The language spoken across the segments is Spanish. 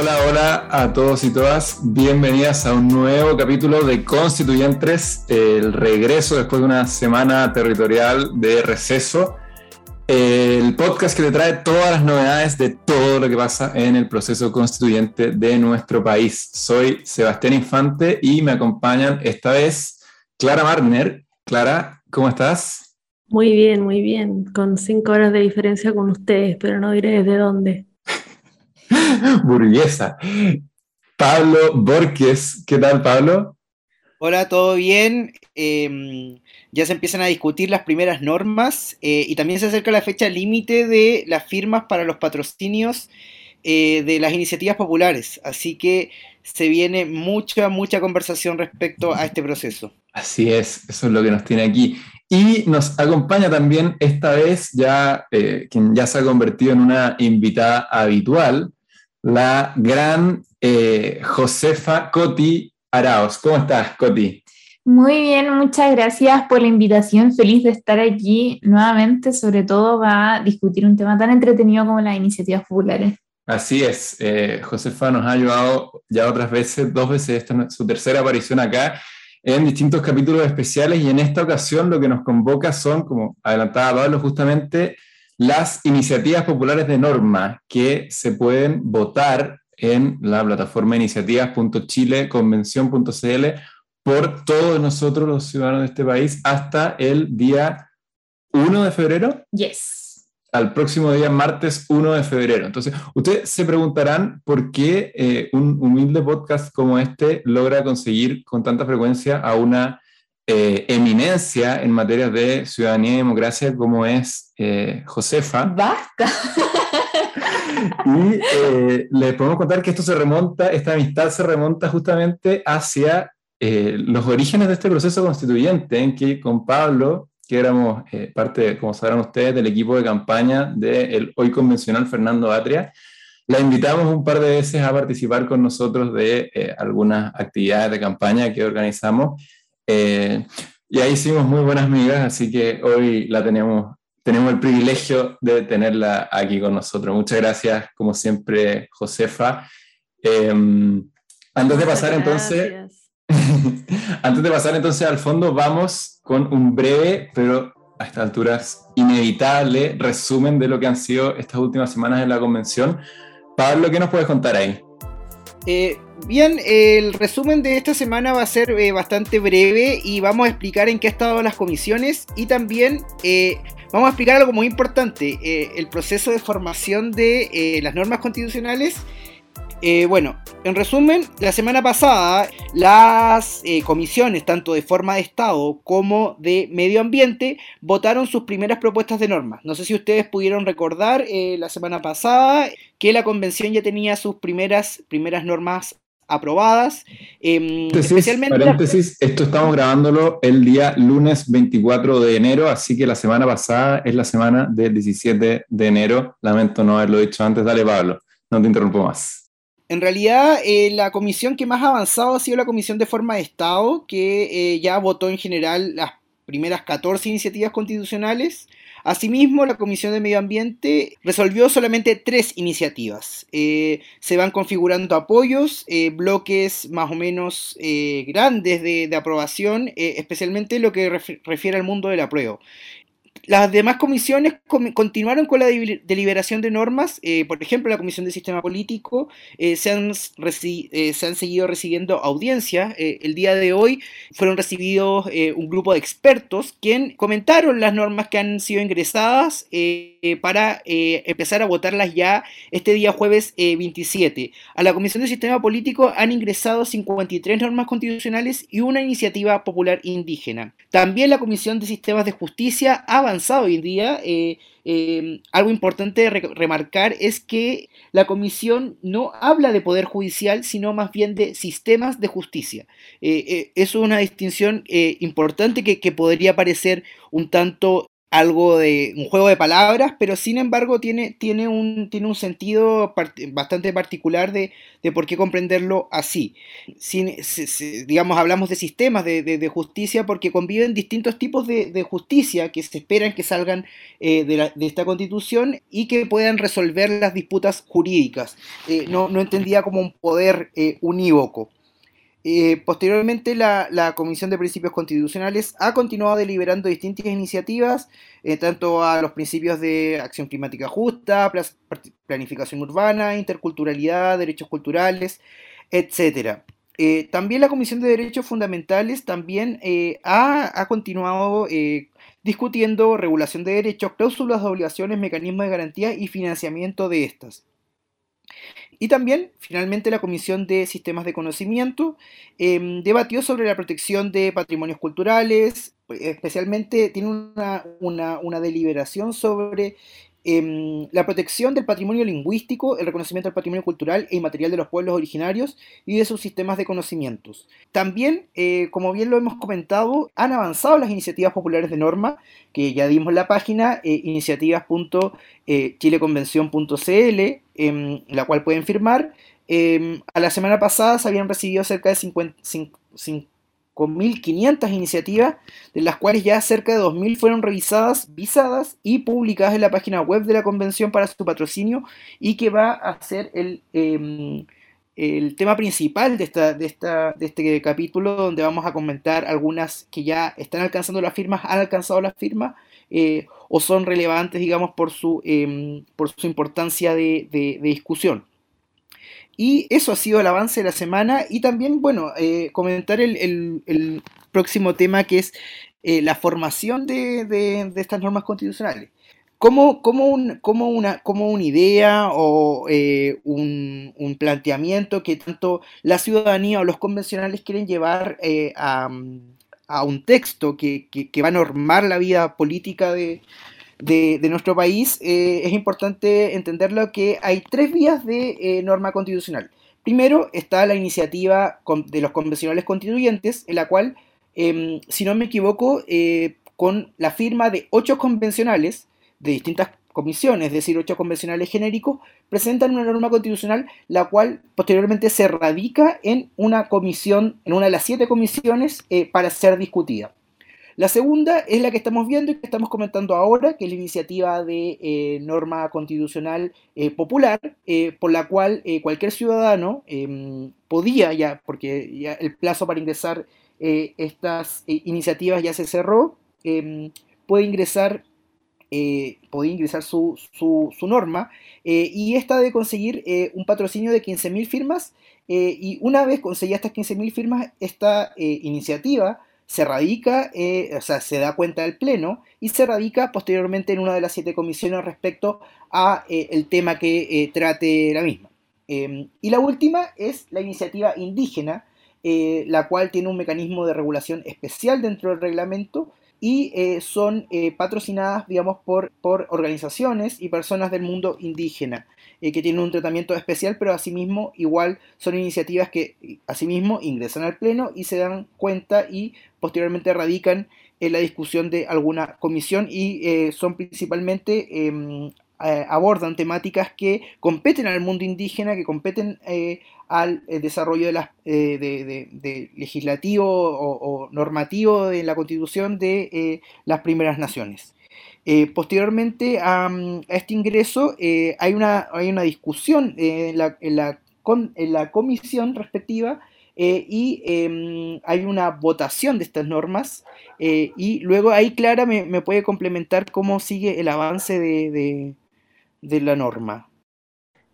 Hola, hola a todos y todas. Bienvenidas a un nuevo capítulo de Constituyentes, el regreso después de una semana territorial de receso. El podcast que te trae todas las novedades de todo lo que pasa en el proceso constituyente de nuestro país. Soy Sebastián Infante y me acompañan esta vez Clara Marner. Clara, ¿cómo estás? Muy bien, muy bien. Con cinco horas de diferencia con ustedes, pero no diré desde dónde. burguesa. Pablo Borges, ¿qué tal Pablo? Hola, ¿todo bien? Em, ya se empiezan a discutir las primeras normas eh, y también se acerca la fecha límite de las firmas para los patrocinios eh, de las iniciativas populares. Así que se viene mucha, mucha conversación respecto a este proceso. Así es, eso es lo que nos tiene aquí. Y nos acompaña también esta vez ya eh, quien ya se ha convertido en una invitada habitual, la gran eh, Josefa Coti Araos. ¿Cómo estás, Coti? Muy bien, muchas gracias por la invitación. Feliz de estar aquí nuevamente, sobre todo va a discutir un tema tan entretenido como las iniciativas populares. Así es, eh, Josefa nos ha ayudado ya otras veces, dos veces, esta es su tercera aparición acá, en distintos capítulos especiales y en esta ocasión lo que nos convoca son, como adelantaba Pablo, justamente las iniciativas populares de norma que se pueden votar en la plataforma iniciativas.chileconvención.cl por todos nosotros los ciudadanos de este país hasta el día 1 de febrero. Yes. Al próximo día, martes 1 de febrero. Entonces, ustedes se preguntarán por qué eh, un humilde podcast como este logra conseguir con tanta frecuencia a una eh, eminencia en materia de ciudadanía y democracia como es eh, Josefa. Basta. y eh, les podemos contar que esto se remonta, esta amistad se remonta justamente hacia los orígenes de este proceso constituyente, en que con Pablo, que éramos parte, como sabrán ustedes, del equipo de campaña del hoy convencional Fernando Atria, la invitamos un par de veces a participar con nosotros de algunas actividades de campaña que organizamos eh, y ahí hicimos muy buenas amigas, así que hoy la tenemos, tenemos el privilegio de tenerla aquí con nosotros. Muchas gracias, como siempre, Josefa. Em, antes de pasar entonces, antes de pasar entonces al fondo, vamos con un breve, pero a estas alturas inevitable resumen de lo que han sido estas últimas semanas en la convención. Pablo, ¿qué nos puedes contar ahí? Eh, bien, el resumen de esta semana va a ser eh, bastante breve y vamos a explicar en qué ha estado las comisiones y también eh, vamos a explicar algo muy importante, el proceso de formación de las normas constitucionales. bueno, en resumen, la semana pasada las comisiones, tanto de forma de Estado como de medio ambiente, votaron sus primeras propuestas de normas. No sé si ustedes pudieron recordar la semana pasada que la convención ya tenía sus primeras, primeras normas aprobadas. Eh, especialmente paréntesis, esto estamos grabándolo el día lunes 24 de enero, así que la semana pasada es la semana del 17 de enero. Lamento no haberlo dicho antes. Dale, Pablo, no te interrumpo más. En realidad, eh, la comisión que más ha avanzado ha sido la Comisión de Forma de Estado, que eh, ya votó en general las primeras 14 iniciativas constitucionales. Asimismo, la Comisión de Medio Ambiente resolvió solamente tres iniciativas. Eh, se van configurando apoyos, eh, bloques más o menos eh, grandes de, aprobación, especialmente lo que refiere al mundo del apruebo. Las demás comisiones continuaron con la deliberación de normas, eh, por ejemplo, la Comisión de Sistema Político, eh, se, han eh, se, han seguido recibiendo audiencias. el día de hoy fueron recibidos un grupo de expertos quien comentaron las normas que han sido ingresadas para empezar a votarlas ya este día jueves 27. A la Comisión de Sistema Político han ingresado 53 normas constitucionales y una iniciativa popular indígena. También la Comisión de Sistemas de Justicia ha avanzado hoy en día. Eh, eh, algo importante de remarcar es que la comisión no habla de poder judicial, sino más bien de sistemas de justicia. Eh, eso es una distinción importante que, podría parecer un tanto algo de un juego de palabras, pero sin embargo tiene, tiene, un, tiene un sentido bastante particular de, por qué comprenderlo así. Sin, digamos, hablamos de sistemas de, justicia porque conviven distintos tipos de, justicia que se esperan que salgan eh, de, esta constitución y que puedan resolver las disputas jurídicas. Eh, no, no entendía como un poder eh, unívoco. Eh, posteriormente, la, Comisión de Principios Constitucionales ha continuado deliberando distintas iniciativas, eh, tanto a los principios de acción climática justa, planificación urbana, interculturalidad, derechos culturales, etc. Eh, también la Comisión de Derechos Fundamentales también ha, ha, continuado discutiendo regulación de derechos, cláusulas de obligaciones, mecanismos de garantía y financiamiento de estas. Y también, finalmente, la Comisión de Sistemas de Conocimiento em, debatió sobre la protección de patrimonios culturales, especialmente tiene una, una deliberación sobre Em, la protección del patrimonio lingüístico, el reconocimiento del patrimonio cultural e inmaterial de los pueblos originarios y de sus sistemas de conocimientos. También, eh, como bien lo hemos comentado, han avanzado las iniciativas populares de norma, que ya dimos la página, eh, iniciativas.chileconvención.cl, em, la cual pueden firmar. Em, a la semana pasada se habían recibido cerca de 50, con 1.500 iniciativas, de las cuales ya cerca de 2.000 fueron revisadas, visadas y publicadas en la página web de la convención para su patrocinio y que va a ser el, em, el tema principal de, esta, de, esta, de este capítulo donde vamos a comentar algunas que ya están alcanzando las firmas, han alcanzado las firmas eh, o son relevantes, digamos, por su, em, por su importancia de discusión. Y eso ha sido el avance de la semana y también, bueno, eh, comentar el, próximo tema que es eh, la formación de, estas normas constitucionales. ¿Cómo, una, una, idea o eh, un, planteamiento que tanto la ciudadanía o los convencionales quieren llevar a, un texto que, va a normar la vida política de, de, nuestro país, eh, es importante entenderlo que hay tres vías de eh, norma constitucional. Primero está la iniciativa de los convencionales constituyentes, en la cual, em, si no me equivoco, eh, con la firma de ocho convencionales de distintas comisiones, es decir, ocho convencionales genéricos, presentan una norma constitucional, la cual posteriormente se radica en una comisión, en una de las siete comisiones, para ser discutida. La segunda es la que estamos viendo y que estamos comentando ahora, que es la iniciativa de eh, norma constitucional eh, popular, eh, por la cual cualquier ciudadano em, podía ya, porque ya el plazo para ingresar estas iniciativas ya se cerró, em, puede ingresar puede ingresar su, norma y esta debe conseguir un patrocinio de 15.000 firmas y una vez conseguida estas 15.000 firmas, esta iniciativa se radica, eh, o sea, se da cuenta del Pleno y se radica posteriormente en una de las siete comisiones respecto a eh, el tema que eh, trate la misma. Em, y la última es la iniciativa indígena, la cual tiene un mecanismo de regulación especial dentro del reglamento y son patrocinadas, digamos, por, por organizaciones y personas del mundo indígena. que tienen un tratamiento especial, pero asimismo igual son iniciativas que asimismo ingresan al Pleno y se dan cuenta y posteriormente radican en la discusión de alguna comisión y eh, son principalmente, em, eh, abordan temáticas que competen al mundo indígena, que competen eh, al desarrollo de, legislativo o, normativo de la constitución de las primeras naciones. posteriormente a, este ingreso hay, una, hay una discusión en la, en la comisión respectiva eh, y em, hay una votación de estas normas eh, y luego ahí Clara me, puede complementar cómo sigue el avance de, la norma.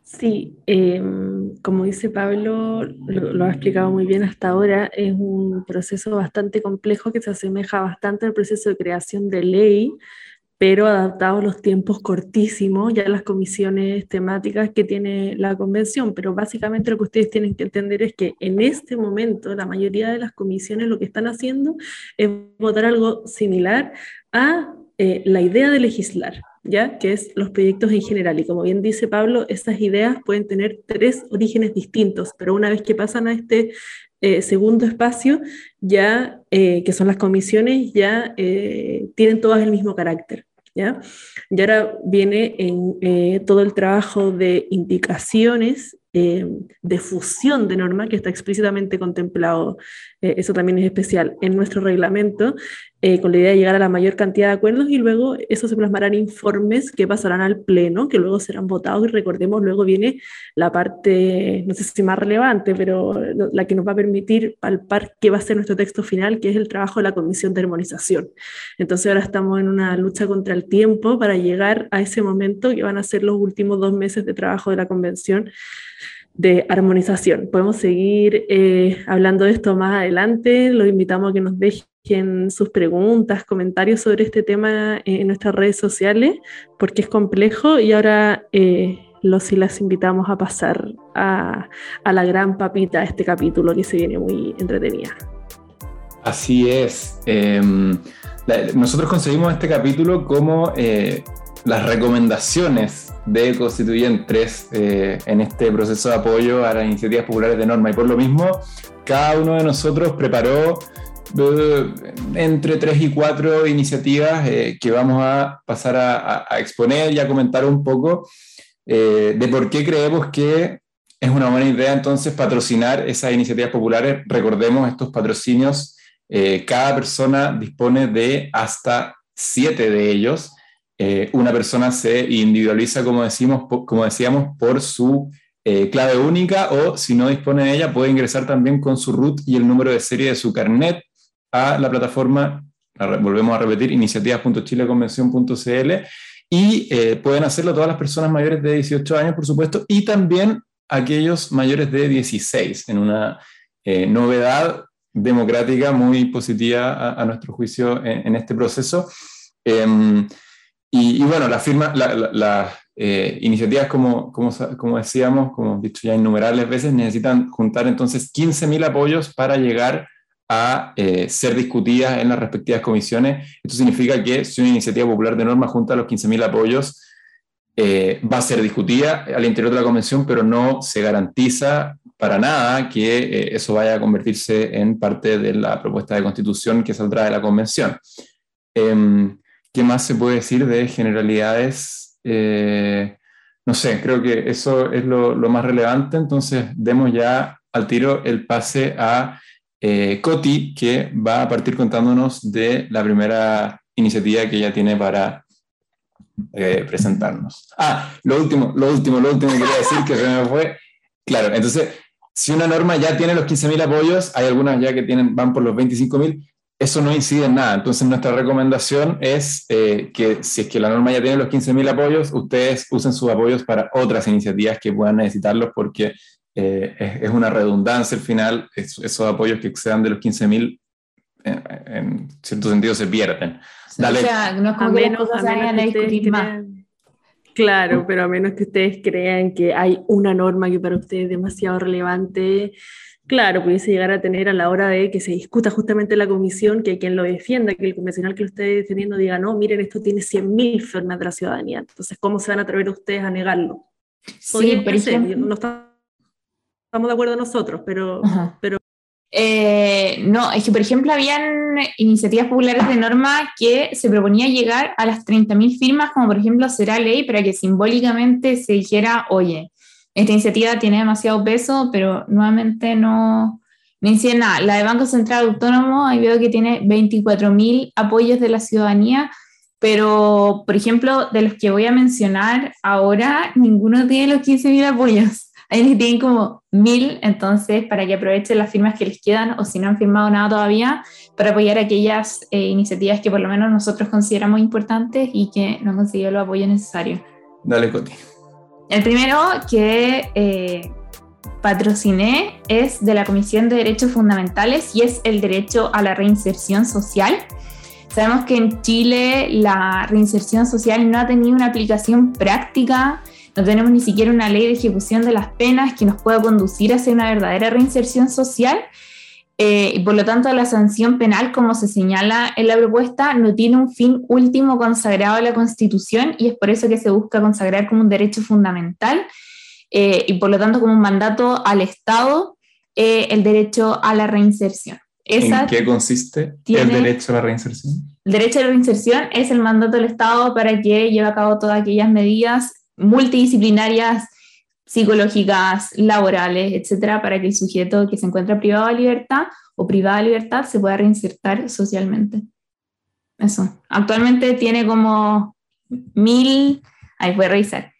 Sí, em, como dice Pablo, lo, ha explicado muy bien hasta ahora, es un proceso bastante complejo que se asemeja bastante al proceso de creación de ley, pero adaptado a los tiempos cortísimos, ya las comisiones temáticas que tiene la convención. Pero básicamente lo que ustedes tienen que entender es que en este momento la mayoría de las comisiones lo que están haciendo es votar algo similar a eh, la idea de legislar. ¿Ya? que es los proyectos en general. Y como bien dice Pablo, estas ideas pueden tener tres orígenes distintos, pero una vez que pasan a este eh, segundo espacio, ya, eh, que son las comisiones, ya tienen todas el mismo carácter. ¿ya? Y ahora viene en, eh, todo el trabajo de indicaciones eh, de fusión de norma que está explícitamente contemplado, eh, eso también es especial, en nuestro reglamento, eh, con la idea de llegar a la mayor cantidad de acuerdos y luego eso se plasmará en informes que pasarán al Pleno, que luego serán votados y recordemos, luego viene la parte, no sé si más relevante, pero la que nos va a permitir palpar qué va a ser nuestro texto final, que es el trabajo de la Comisión de Armonización. Entonces ahora estamos en una lucha contra el tiempo para llegar a ese momento que van a ser los últimos dos meses de trabajo de la Convención de armonización. Podemos seguir eh, hablando de esto más adelante. Los invitamos a que nos dejen sus preguntas, comentarios sobre este tema en nuestras redes sociales, porque es complejo y ahora eh, los y las invitamos a pasar a, la gran papita de este capítulo que se viene muy entretenida. Así es. Em, nosotros conseguimos este capítulo como eh, las recomendaciones de constituyentes eh, en este proceso de apoyo a las iniciativas populares de norma. Y por lo mismo, cada uno de nosotros preparó eh, entre tres y cuatro iniciativas eh, que vamos a pasar a, exponer y a comentar un poco de por qué creemos que es una buena idea entonces patrocinar esas iniciativas populares. Recordemos estos patrocinios, cada persona dispone de hasta siete de ellos. Eh, una persona se individualiza, como, decimos, como decíamos, por su eh, clave única o si no dispone de ella, puede ingresar también con su root y el número de serie de su carnet a la plataforma, volvemos a repetir, iniciativas.chileconvención.cl y eh, pueden hacerlo todas las personas mayores de 18 años, por supuesto, y también aquellos mayores de 16, en una novedad democrática muy positiva a, nuestro juicio en, en este proceso. Em, y, bueno, las firmas, las eh, iniciativas, como, como, como, decíamos, como dicho ya innumerables veces, necesitan juntar entonces 15.000 apoyos para llegar a eh, ser discutidas en las respectivas comisiones. Esto significa que si una iniciativa popular de norma junta los 15.000 apoyos, eh, va a ser discutida al interior de la convención, pero no se garantiza para nada que eso vaya a convertirse en parte de la propuesta de constitución que saldrá de la convención. Em, ¿Qué más se puede decir de generalidades? Eh, no sé, creo que eso es lo, más relevante, entonces demos ya al tiro el pase a eh, Coti, que va a partir contándonos de la primera iniciativa que ella tiene para eh, presentarnos. Ah, lo último, lo último, lo último que quería decir que se me fue. Claro, entonces, si una norma ya tiene los 15.000 apoyos, hay algunas ya que tienen, van por los 25.000, eso no incide en nada. Entonces, nuestra recomendación es eh, que si es que la norma ya tiene los 15.000 apoyos, ustedes usen sus apoyos para otras iniciativas que puedan necesitarlos porque eh, es, una redundancia al final, esos apoyos que excedan de los 15.000 en, en cierto sentido se pierden. Dale. O sea, no es como a menos, que más. Claro, pero a menos que ustedes crean que hay una norma que para ustedes es demasiado relevante, claro, pudiese llegar a tener a la hora de que se discuta justamente la comisión, que quien lo defienda, que el convencional que lo esté defendiendo diga, no, miren, esto tiene 100.000 formas de la ciudadanía. Entonces, ¿cómo se van a atrever ustedes a negarlo? Sí, por ejemplo, no estamos de acuerdo nosotros, pero... pero eh, no, es que por ejemplo habían iniciativas populares de norma que se proponía llegar a las 30.000 firmas, como por ejemplo será ley, para que simbólicamente se dijera, oye, esta iniciativa tiene demasiado peso, pero nuevamente no, no incide nada. La de Banco Central Autónomo, ahí veo que tiene 24.000 apoyos de la ciudadanía, pero, por ejemplo, de los que voy a mencionar ahora, ninguno tiene los 15.000 apoyos. Ahí tienen como 1.000, entonces, para que aprovechen las firmas que les quedan o si no han firmado nada todavía, para apoyar aquellas eh, iniciativas que por lo menos nosotros consideramos importantes y que no han conseguido los apoyos necesarios. Dale, Coti. El primero que eh, patrociné es de la Comisión de Derechos Fundamentales y es el derecho a la reinserción social. Sabemos que en Chile la reinserción social no ha tenido una aplicación práctica, no tenemos ni siquiera una ley de ejecución de las penas que nos pueda conducir hacia una verdadera reinserción social eh, y por lo tanto la sanción penal, como se señala en la propuesta, no tiene un fin último consagrado en la Constitución y es por eso que se busca consagrar como un derecho fundamental eh, y por lo tanto como un mandato al Estado eh, el derecho a la reinserción. ¿En qué consiste el derecho a la reinserción? El derecho a la reinserción es el mandato del Estado para que lleve a cabo todas aquellas medidas multidisciplinarias, psicológicas, laborales, etcétera, para que el sujeto que se encuentra privado de libertad o privada de libertad se pueda reinsertar socialmente. Eso. Actualmente tiene como mil, ahí voy a revisar,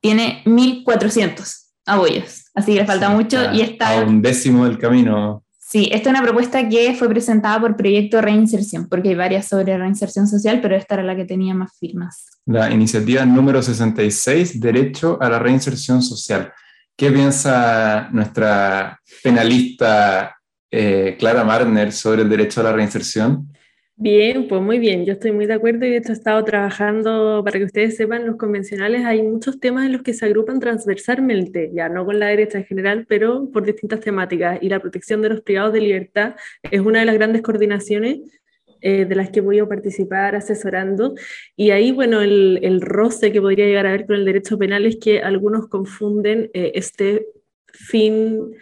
tiene mil cuatrocientos apoyos, así que le falta mucho y está... A un décimo del camino. Sí, esta es una propuesta que fue presentada por Proyecto Reinserción, porque hay varias sobre reinserción social, pero esta era la que tenía más firmas. La iniciativa número 66, Derecho a la Reinserción Social. ¿Qué piensa nuestra penalista eh, Clara Marner sobre el derecho a la reinserción? Bien, pues muy bien, yo estoy muy de acuerdo y de hecho he estado trabajando, para que ustedes sepan, los convencionales hay muchos temas en los que se agrupan transversalmente, ya no con la derecha en general, pero por distintas temáticas y la protección de los privados de libertad es una de las grandes coordinaciones eh, de las que voy a participar asesorando. Y ahí, bueno, el, el, roce que podría llegar a ver con el derecho penal es que algunos confunden eh, este fin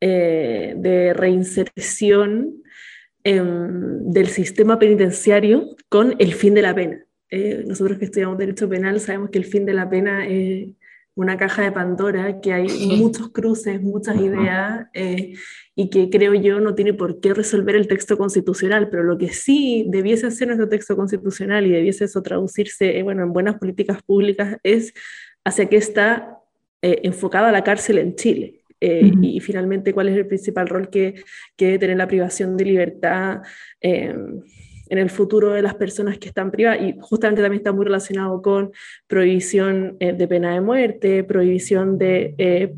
eh, de reinserción Em, del sistema penitenciario con el fin de la pena. Eh, nosotros que estudiamos derecho penal sabemos que el fin de la pena es una caja de Pandora, que hay muchos cruces, muchas ideas, eh, y que creo yo no tiene por qué resolver el texto constitucional, pero lo que sí debiese hacer nuestro texto constitucional y debiese eso traducirse eh, bueno, en buenas políticas públicas es hacia qué está enfocada la cárcel en Chile. Eh, y finalmente cuál es el principal rol que, que debe tener la privación de libertad eh, en el futuro de las personas que están privadas. Y justamente también está muy relacionado con prohibición eh, de pena de muerte, prohibición de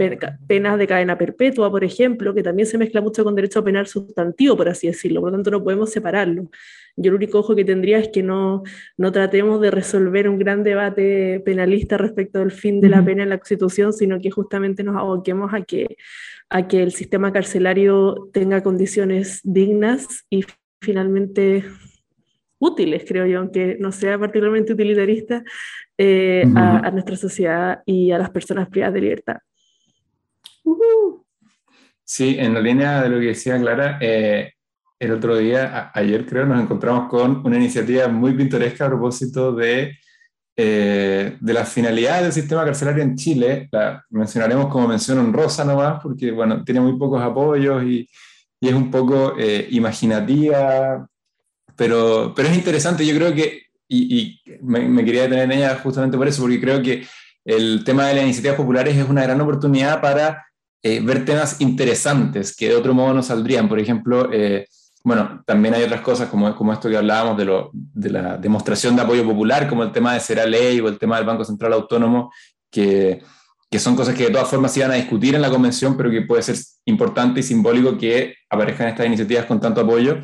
penas de cadena perpetua, por ejemplo, que también se mezcla mucho con derecho penal sustantivo, por así decirlo. Por lo tanto, no podemos separarlo. Yo el único ojo que tendría es que no, no tratemos de resolver un gran debate penalista respecto del fin de la pena en la Constitución, sino que justamente nos aboquemos a que, a que el sistema carcelario tenga condiciones dignas y finalmente útiles, creo yo, aunque no sea particularmente utilitarista, eh, a, nuestra sociedad y a las personas privadas de libertad. Sí, en la línea de lo que decía Clara, eh, el otro día, ayer creo, nos encontramos con una iniciativa muy pintoresca a propósito de, eh, de las finalidades del sistema carcelario en Chile. La mencionaremos como mención honrosa nomás, porque bueno, tiene muy pocos apoyos y, y es un poco eh, imaginativa, pero, pero es interesante. Yo creo que, y, y me, me, quería detener en ella justamente por eso, porque creo que el tema de las iniciativas populares es una gran oportunidad para eh, ver temas interesantes que de otro modo no saldrían. Por ejemplo, bueno, también hay otras cosas como, como esto que hablábamos de, lo, de la demostración de apoyo popular, como el tema de Será Ley o el tema del Banco Central Autónomo, que, que son cosas que de todas formas se iban a discutir en la convención, pero que puede ser importante y simbólico que aparezcan estas iniciativas con tanto apoyo.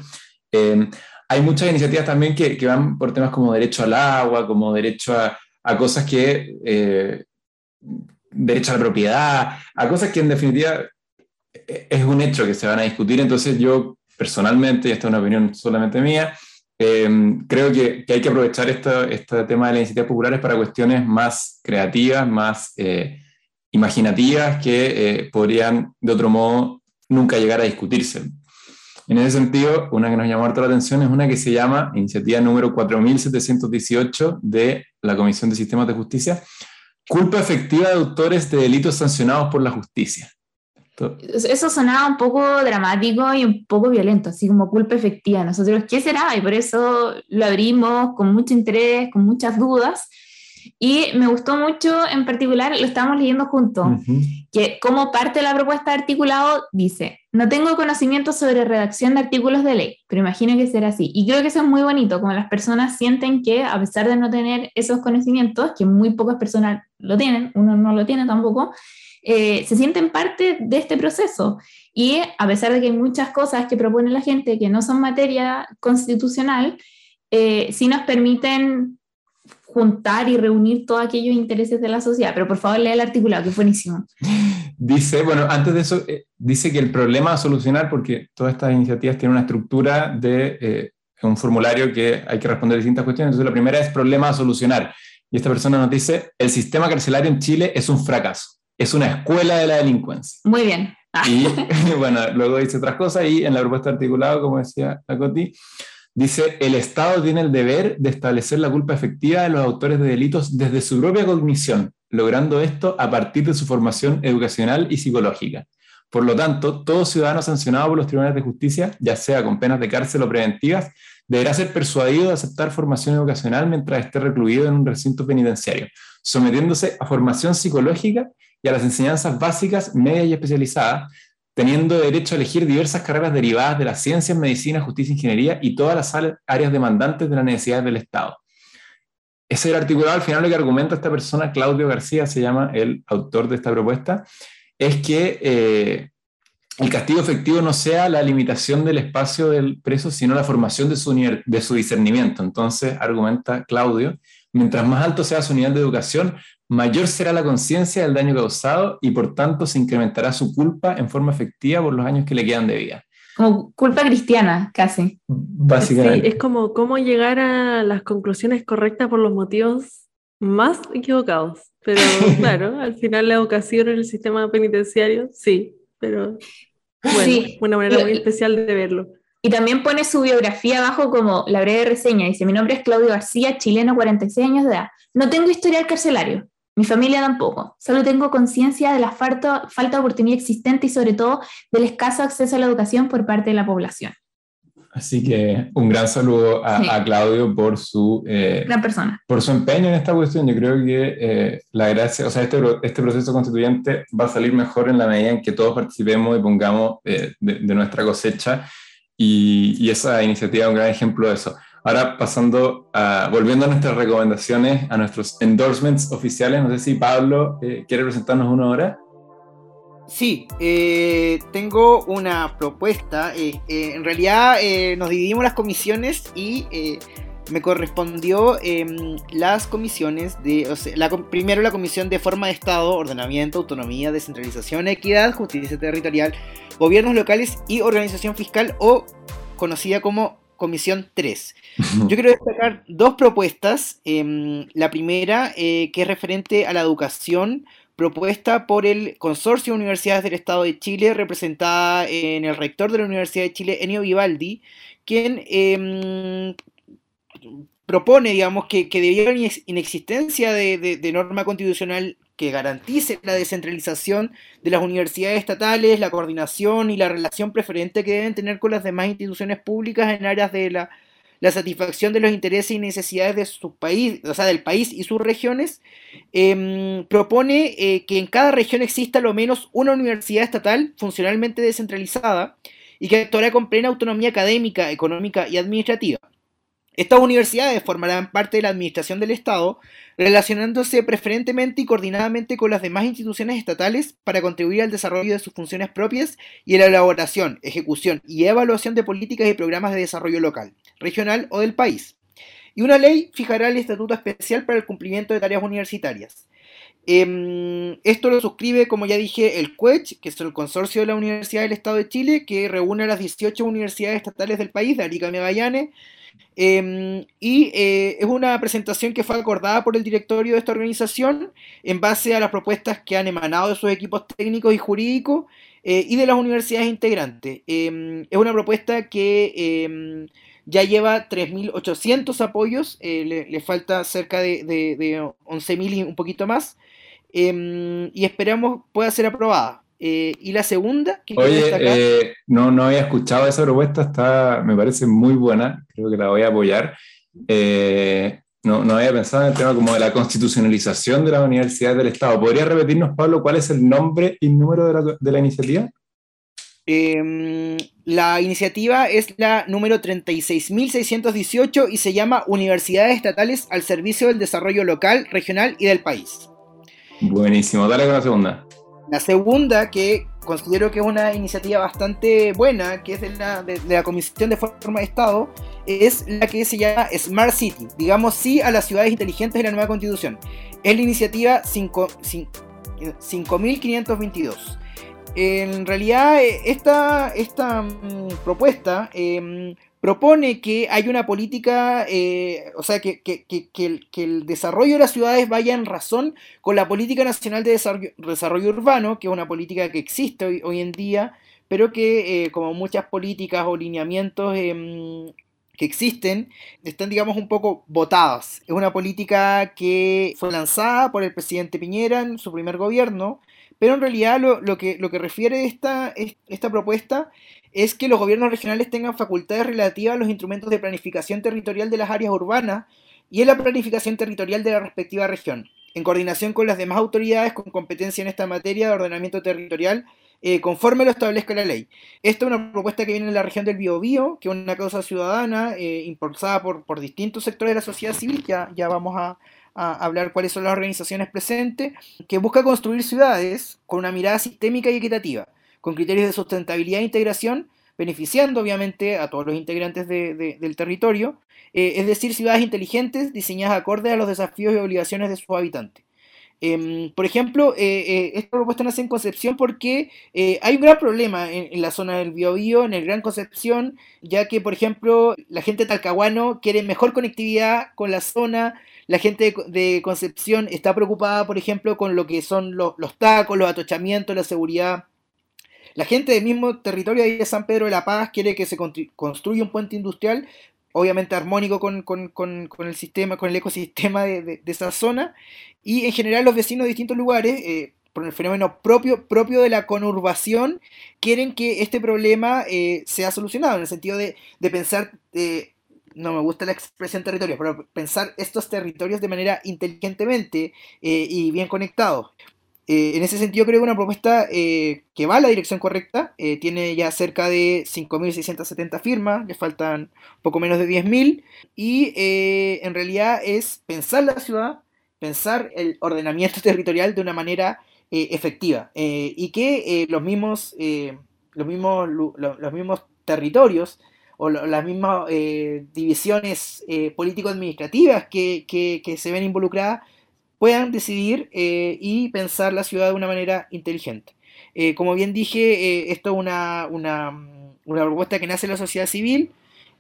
Eh, hay muchas iniciativas también que, van por temas como derecho al agua, como derecho a, cosas que... Eh, derecho a la propiedad, a cosas que en definitiva eh, es un hecho que se van a discutir. Entonces yo personalmente, y esta es una opinión solamente mía, eh, creo que, hay que aprovechar este tema de las iniciativas populares para cuestiones más creativas, más eh, imaginativas, que podrían de otro modo nunca llegar a discutirse. En ese sentido, una que nos llamó harto la atención es una que se llama Iniciativa número 4718 de la Comisión de Sistemas de Justicia, culpa efectiva de autores de delitos sancionados por la justicia. Eso sonaba un poco dramático y un poco violento, así como culpa efectiva. Nosotros, ¿qué será? Y por eso lo abrimos con mucho interés, con muchas dudas. Y me gustó mucho, en particular, lo estábamos leyendo juntos, que como parte de la propuesta de articulado dice, no tengo conocimiento sobre redacción de artículos de ley, pero imagino que será así. Y creo que eso es muy bonito, como las personas sienten que a pesar de no tener esos conocimientos, que muy pocas personas lo tienen, uno no lo tiene tampoco, eh, se sienten parte de este proceso. Y a pesar de que hay muchas cosas que propone la gente que no son materia constitucional, eh, sí nos permiten juntar y reunir todos aquellos intereses de la sociedad. Pero por favor, lea el articulado, que es buenísimo. Dice, bueno, antes de eso, eh, dice que el problema a solucionar, porque todas estas iniciativas tienen una estructura de un formulario que hay que responder distintas cuestiones. Entonces, la primera es problema a solucionar. Y esta persona nos dice, el sistema carcelario en Chile es un fracaso es una escuela de la delincuencia. Muy bien. Y bueno, luego dice otras cosas y en la propuesta articulada, como decía la Coti, dice, el Estado tiene el deber de establecer la culpa efectiva de los autores de delitos desde su propia cognición, logrando esto a partir de su formación educacional y psicológica. Por lo tanto, todo ciudadano sancionado por los tribunales de justicia, ya sea con penas de cárcel o preventivas, deberá ser persuadido de aceptar formación educacional mientras esté recluido en un recinto penitenciario, sometiéndose a formación psicológica y a las enseñanzas básicas, medias y especializadas, teniendo derecho a elegir diversas carreras derivadas de las ciencias, medicina, justicia, ingeniería y todas las áreas demandantes de las necesidades del Estado. Ese es el articulado, al final lo que argumenta esta persona, Claudio García, se llama el autor de esta propuesta, es que eh, el castigo efectivo no sea la limitación del espacio del preso, sino la formación de su, de su discernimiento. Entonces, argumenta Claudio, mientras más alto sea su nivel de educación, mayor será la conciencia del daño causado y por tanto se incrementará su culpa en forma efectiva por los años que le quedan de vida. Como culpa cristiana, casi. Básicamente. Sí, es como cómo llegar a las conclusiones correctas por los motivos más equivocados. Pero claro, al final la educación en el sistema penitenciario, sí, pero bueno, una manera muy especial de verlo. Y también pone su biografía abajo como la breve reseña. Dice, mi nombre es Claudio García, chileno, 46 años de edad. No tengo historial carcelario. Mi familia tampoco. Solo tengo conciencia de la falta, falta de oportunidad existente y sobre todo del escaso acceso a la educación por parte de la población. Así que un gran saludo a, Claudio por su, eh, gran persona. por su empeño en esta cuestión. Yo creo que eh, la gracia, o sea, este, este proceso constituyente va a salir mejor en la medida en que todos participemos y pongamos eh, de, nuestra cosecha. Y, y, esa iniciativa es un gran ejemplo de eso. Ahora pasando a, volviendo a nuestras recomendaciones, a nuestros endorsements oficiales, no sé si Pablo quiere presentarnos uno ahora. Sí, eh, tengo una propuesta. Eh, eh, en realidad nos dividimos las comisiones y me correspondió em, las comisiones de, primero la comisión de forma de Estado, ordenamiento, autonomía, descentralización, equidad, justicia territorial, gobiernos locales y organización fiscal o conocida como Comisión 3. Yo quiero destacar dos propuestas. Em, la primera, que es referente a la educación propuesta por el Consorcio de Universidades del Estado de Chile, representada en el rector de la Universidad de Chile, Enio Vivaldi, quien em, propone, digamos, que, que debido a la inexistencia de, norma constitucional que garantice la descentralización de las universidades estatales, la coordinación y la relación preferente que deben tener con las demás instituciones públicas en áreas de la la satisfacción de los intereses y necesidades de su país, o sea, del país y sus regiones, em, propone eh, que en cada región exista lo menos una universidad estatal funcionalmente descentralizada y que actuará con plena autonomía académica, económica y administrativa. Estas universidades formarán parte de la administración del Estado, relacionándose preferentemente y coordinadamente con las demás instituciones estatales para contribuir al desarrollo de sus funciones propias y a la elaboración, ejecución y evaluación de políticas y programas de desarrollo local, regional o del país. Y una ley fijará el estatuto especial para el cumplimiento de tareas universitarias. Em, esto lo suscribe, como ya dije, el CUECH, que es el consorcio de la Universidad del Estado de Chile, que reúne a las 18 universidades estatales del país, de Arica Magallanes, Em, y eh, es una presentación que fue acordada por el directorio de esta organización en base a las propuestas que han emanado de sus equipos técnicos y jurídicos eh, y de las universidades integrantes. Em, es una propuesta que em, ya lleva 3.800 apoyos, eh, le, falta cerca de, de, de 11.000 y un poquito más, y esperamos pueda ser aprobada. Eh, y la segunda, que Oye, eh, no, no había escuchado esa propuesta, está, me parece muy buena, creo que la voy a apoyar. Eh, no, no, había pensado en el tema como de la constitucionalización de la universidad del Estado. ¿Podría repetirnos, Pablo, cuál es el nombre y número de la, de la iniciativa? Em, la iniciativa es la número 36.618 y se llama Universidades Estatales al Servicio del Desarrollo Local, Regional y del País. Buenísimo, dale con la segunda. La segunda, que considero que es una iniciativa bastante buena, que es de la, de, la Comisión de Forma de Estado, es la que se llama Smart City, digamos sí a las ciudades inteligentes de la nueva constitución. Es la iniciativa 5522. En realidad, esta, esta mm, propuesta em, propone que hay una política, eh, o sea, que, el, desarrollo de las ciudades vaya en razón con la política nacional de desarrollo, urbano, que es una política que existe hoy, en día, pero que, eh, como muchas políticas o lineamientos em, que existen, están, digamos, un poco votadas. Es una política que fue lanzada por el presidente Piñera en su primer gobierno, pero en realidad lo, que, lo que refiere esta, esta propuesta es que los gobiernos regionales tengan facultades relativas a los instrumentos de planificación territorial de las áreas urbanas y en la planificación territorial de la respectiva región, en coordinación con las demás autoridades con competencia en esta materia de ordenamiento territorial, eh, conforme lo establezca la ley. Esta es una propuesta que viene de la región del Biobío, que es una causa ciudadana eh, impulsada por, distintos sectores de la sociedad civil, ya, vamos a, a hablar cuáles son las organizaciones presentes, que busca construir ciudades con una mirada sistémica y equitativa con criterios de sustentabilidad e integración, beneficiando obviamente a todos los integrantes del territorio, eh, es decir, ciudades inteligentes diseñadas acorde a los desafíos y obligaciones de sus habitantes. Em, por ejemplo, eh, eh, esta propuesta nace en Concepción porque hay un gran problema en, la zona del Biobío, en el Gran Concepción, ya que, por ejemplo, la gente de Talcahuano quiere mejor conectividad con la zona, la gente de, Concepción está preocupada, por ejemplo, con lo que son los, los tacos, los atochamientos, la seguridad. La gente del mismo territorio de San Pedro de la Paz quiere que se construya un puente industrial, obviamente armónico con, el sistema, con el ecosistema de, esa zona, y en general los vecinos de distintos lugares, eh, por el fenómeno propio, propio de la conurbación, quieren que este problema eh, sea solucionado, en el sentido de, pensar... Eh, no me gusta la expresión territorio, pero pensar estos territorios de manera inteligentemente y bien conectados. Eh, en ese sentido creo que una propuesta eh, que va a la dirección correcta, eh, tiene ya cerca de 5.670 firmas, le faltan poco menos de 10.000, y en realidad es pensar la ciudad, pensar el ordenamiento territorial de una manera efectiva, y que los, mismos, los, mismos, los mismos territorios o las mismas divisiones político-administrativas que, que se ven involucradas puedan decidir eh, y pensar la ciudad de una manera inteligente. Eh, como bien dije, eh, esto es una, propuesta que nace en la sociedad civil,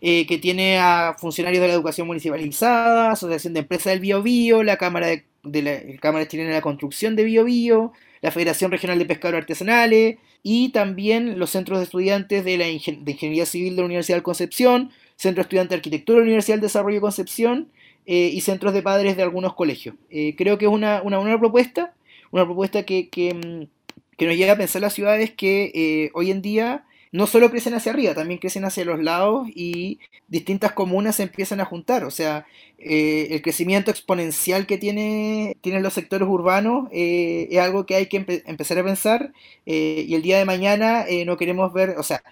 que tiene a funcionarios de la educación municipalizada, Asociación de Empresas del Bio, Bio la Cámara de, la Cámara Chilena de la Construcción de Bio, Bio la Federación Regional de Pescadores Artesanales y también los centros de estudiantes de la Ingeniería Civil de la Universidad de Concepción, Centro Estudiante de Arquitectura de la Universidad del Desarrollo de Concepción eh, y centros de padres de algunos colegios. Eh, creo que es una, una buena propuesta, una propuesta que, que, mm, nos llega a pensar las ciudades que eh, hoy en día no solo crecen hacia arriba, también crecen hacia los lados y distintas comunas se empiezan a juntar. O sea, el crecimiento exponencial que tiene, tienen los sectores urbanos es algo que hay que empezar a pensar y el día de mañana no queremos ver, o sea,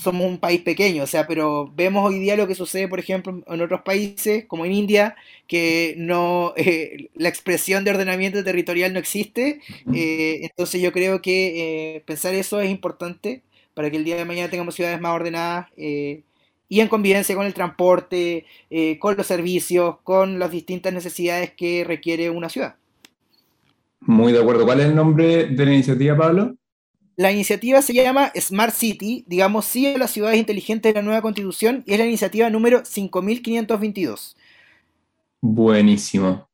somos un país pequeño, o sea, pero vemos hoy día lo que sucede, por ejemplo, en otros países, como en India, que no eh, la expresión de ordenamiento territorial no existe. Eh, entonces yo creo que eh, pensar eso es importante para que el día de mañana tengamos ciudades más ordenadas y en convivencia con el transporte, con los servicios, con las distintas necesidades que requiere una ciudad. Muy de acuerdo. ¿Cuál es el nombre de la iniciativa, Pablo? La iniciativa se llama Smart City, digamos sí a las ciudades inteligentes de la nueva constitución, y es la iniciativa número 5522. Buenísimo.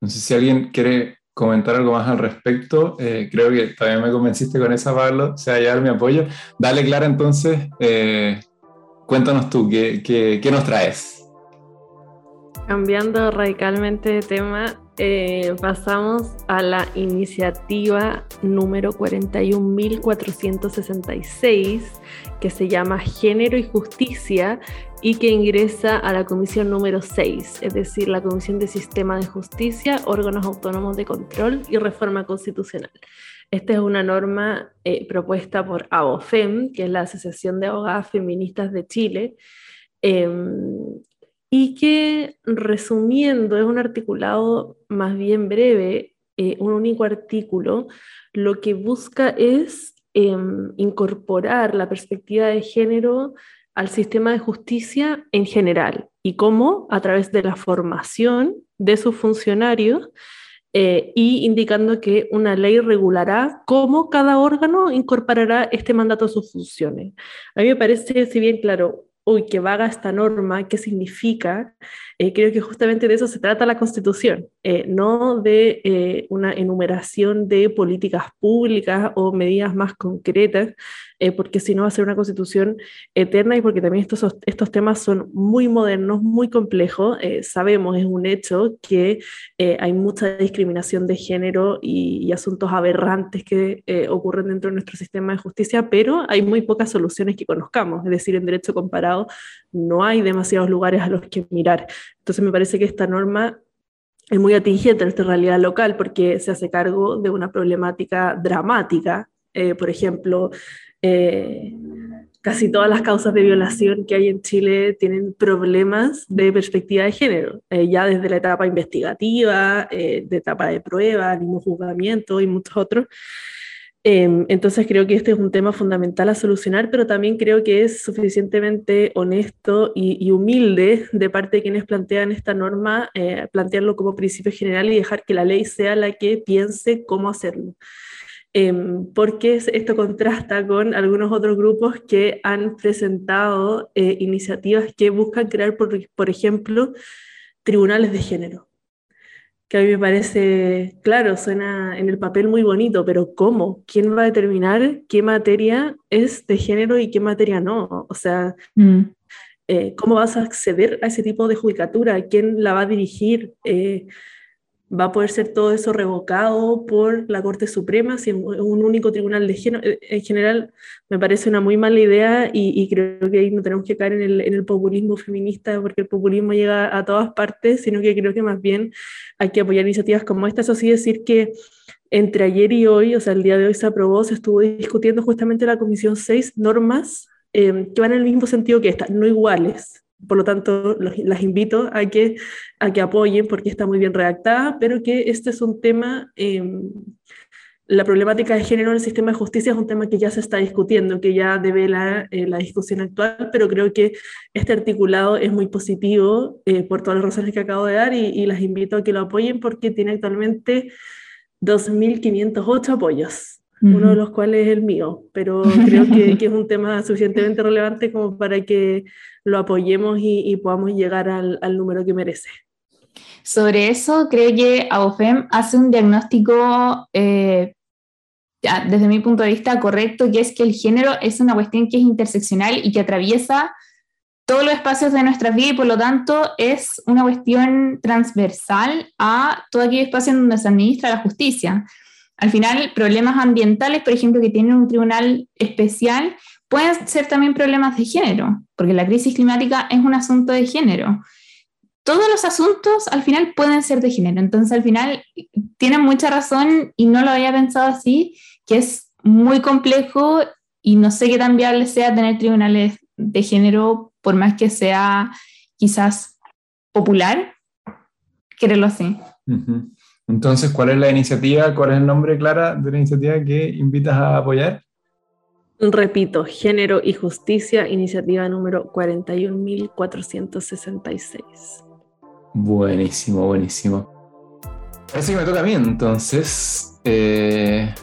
No sé si alguien quiere comentar algo más al respecto. Eh, creo que también me convenciste con esa, Pablo. O sea, ya mi apoyo. Dale, Clara, entonces, eh, cuéntanos tú, ¿qué, qué nos traes? Cambiando radicalmente de tema, eh, pasamos a la iniciativa número 41.466, que se llama Género y Justicia y que ingresa a la comisión número 6, es decir, la Comisión de Sistema de Justicia, órganos autónomos de control y reforma constitucional. Esta es una norma eh, propuesta por ABOFEM, que es la Asociación de Abogadas Feministas de Chile, em, y que resumiendo es un articulado más bien breve, eh, un único artículo, lo que busca es em, incorporar la perspectiva de género al sistema de justicia en general y cómo a través de la formación de sus funcionarios eh, y indicando que una ley regulará cómo cada órgano incorporará este mandato a sus funciones. A mí me parece, si bien claro, uy, que vaga esta norma, ¿qué significa? Eh, creo que justamente de eso se trata la Constitución, eh, no de eh, una enumeración de políticas públicas o medidas más concretas, porque si no va a ser una Constitución eterna y porque también estos, estos temas son muy modernos, muy complejos. sabemos, es un hecho, que hay mucha discriminación de género y, y asuntos aberrantes que ocurren dentro de nuestro sistema de justicia, pero hay muy pocas soluciones que conozcamos, es decir, en derecho comparado no hay demasiados lugares a los que mirar. Entonces me parece que esta norma es muy atingente en esta realidad local porque se hace cargo de una problemática dramática. Eh, por ejemplo, eh, casi todas las causas de violación que hay en Chile tienen problemas de perspectiva de género, eh, ya desde la etapa investigativa, de etapa de prueba, mismo juzgamiento y muchos otros. Em, entonces creo que este es un tema fundamental a solucionar, pero también creo que es suficientemente honesto y, humilde de parte de quienes plantean esta norma, eh, plantearlo como principio general y dejar que la ley sea la que piense cómo hacerlo. Em, porque esto contrasta con algunos otros grupos que han presentado eh, iniciativas que buscan crear, por, por ejemplo, tribunales de género que a mí me parece, claro, suena en el papel muy bonito, pero ¿cómo? ¿Quién va a determinar qué materia es de género y qué materia no? O sea, mm. eh, ¿cómo vas a acceder a ese tipo de judicatura? ¿Quién la va a dirigir? Eh, va a poder ser todo eso revocado por la Corte Suprema, si un único tribunal de. Eh, en general, me parece una muy mala idea y, creo que ahí no tenemos que caer en el, en el, populismo feminista, porque el populismo llega a todas partes, sino que creo que más bien hay que apoyar iniciativas como esta. Eso sí, decir que entre ayer y hoy, o sea, el día de hoy se aprobó, se estuvo discutiendo justamente la Comisión 6 normas eh, que van en el mismo sentido que esta, no iguales, por lo tanto, las invito a que, a que apoyen porque está muy bien redactada, pero que este es un tema, em, la problemática de género en el sistema de justicia es un tema que ya se está discutiendo, que ya debe la, eh, la discusión actual, pero creo que este articulado es muy positivo eh, por todas las razones que acabo de dar y las invito a que lo apoyen porque tiene actualmente 2.508 apoyos uno de los cuales es el mío, pero creo que, que, es un tema suficientemente relevante como para que lo apoyemos y, podamos llegar al, al, número que merece. Sobre eso, creo que AOFEM hace un diagnóstico, eh, desde mi punto de vista, correcto, que es que el género es una cuestión que es interseccional y que atraviesa todos los espacios de nuestra vida y por lo tanto es una cuestión transversal a todo aquel espacio en donde se administra la justicia. Al final, problemas ambientales, por ejemplo, que tienen un tribunal especial, pueden ser también problemas de género, porque la crisis climática es un asunto de género. Todos los asuntos al final pueden ser de género, entonces al final tienen mucha razón y no lo había pensado así, que es muy complejo y no sé qué tan viable sea tener tribunales de género, por más que sea quizás popular, quererlo así. Entonces, ¿cuál es la iniciativa? ¿Cuál es el nombre, Clara, de la iniciativa que invitas a apoyar? Repito, Género y Justicia, iniciativa número 41.466. Buenísimo, buenísimo. Parece que me toca a mí entonces. Eh,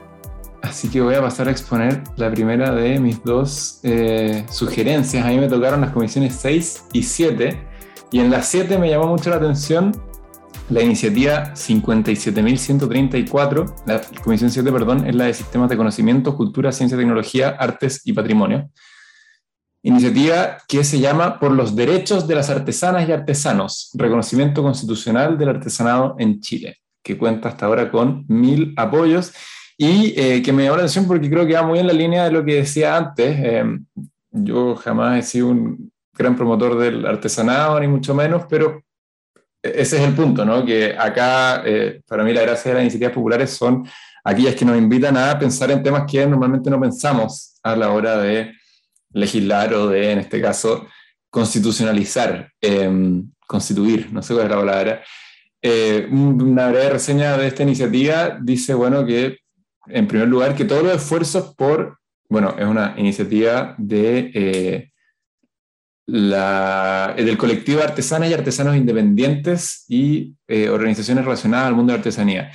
así que voy a pasar a exponer la primera de mis dos eh, sugerencias. A mí me tocaron las comisiones 6 y 7. Y en las 7 me llamó mucho la atención la iniciativa 57.134, la Comisión 7, perdón, es la de Sistemas de Conocimiento, Cultura, Ciencia, Tecnología, Artes y Patrimonio. Iniciativa que se llama Por los Derechos de las Artesanas y Artesanos, Reconocimiento Constitucional del Artesanado en Chile, que cuenta hasta ahora con mil apoyos y eh, que me llamó la atención porque creo que va muy en la línea de lo que decía antes. Eh, yo jamás he sido un gran promotor del artesanado, ni mucho menos, pero ese es el punto, ¿no? Que acá, eh, para mí, la gracia de las iniciativas populares son aquellas que nos invitan a pensar en temas que normalmente no pensamos a la hora de legislar o de, en este caso, constitucionalizar, em, constituir, no sé cuál es la palabra. Eh, una breve reseña de esta iniciativa dice, bueno, que en primer lugar, que todos los esfuerzos por, bueno, es una iniciativa de eh, del colectivo de artesanas y artesanos independientes y eh, organizaciones relacionadas al mundo de la artesanía,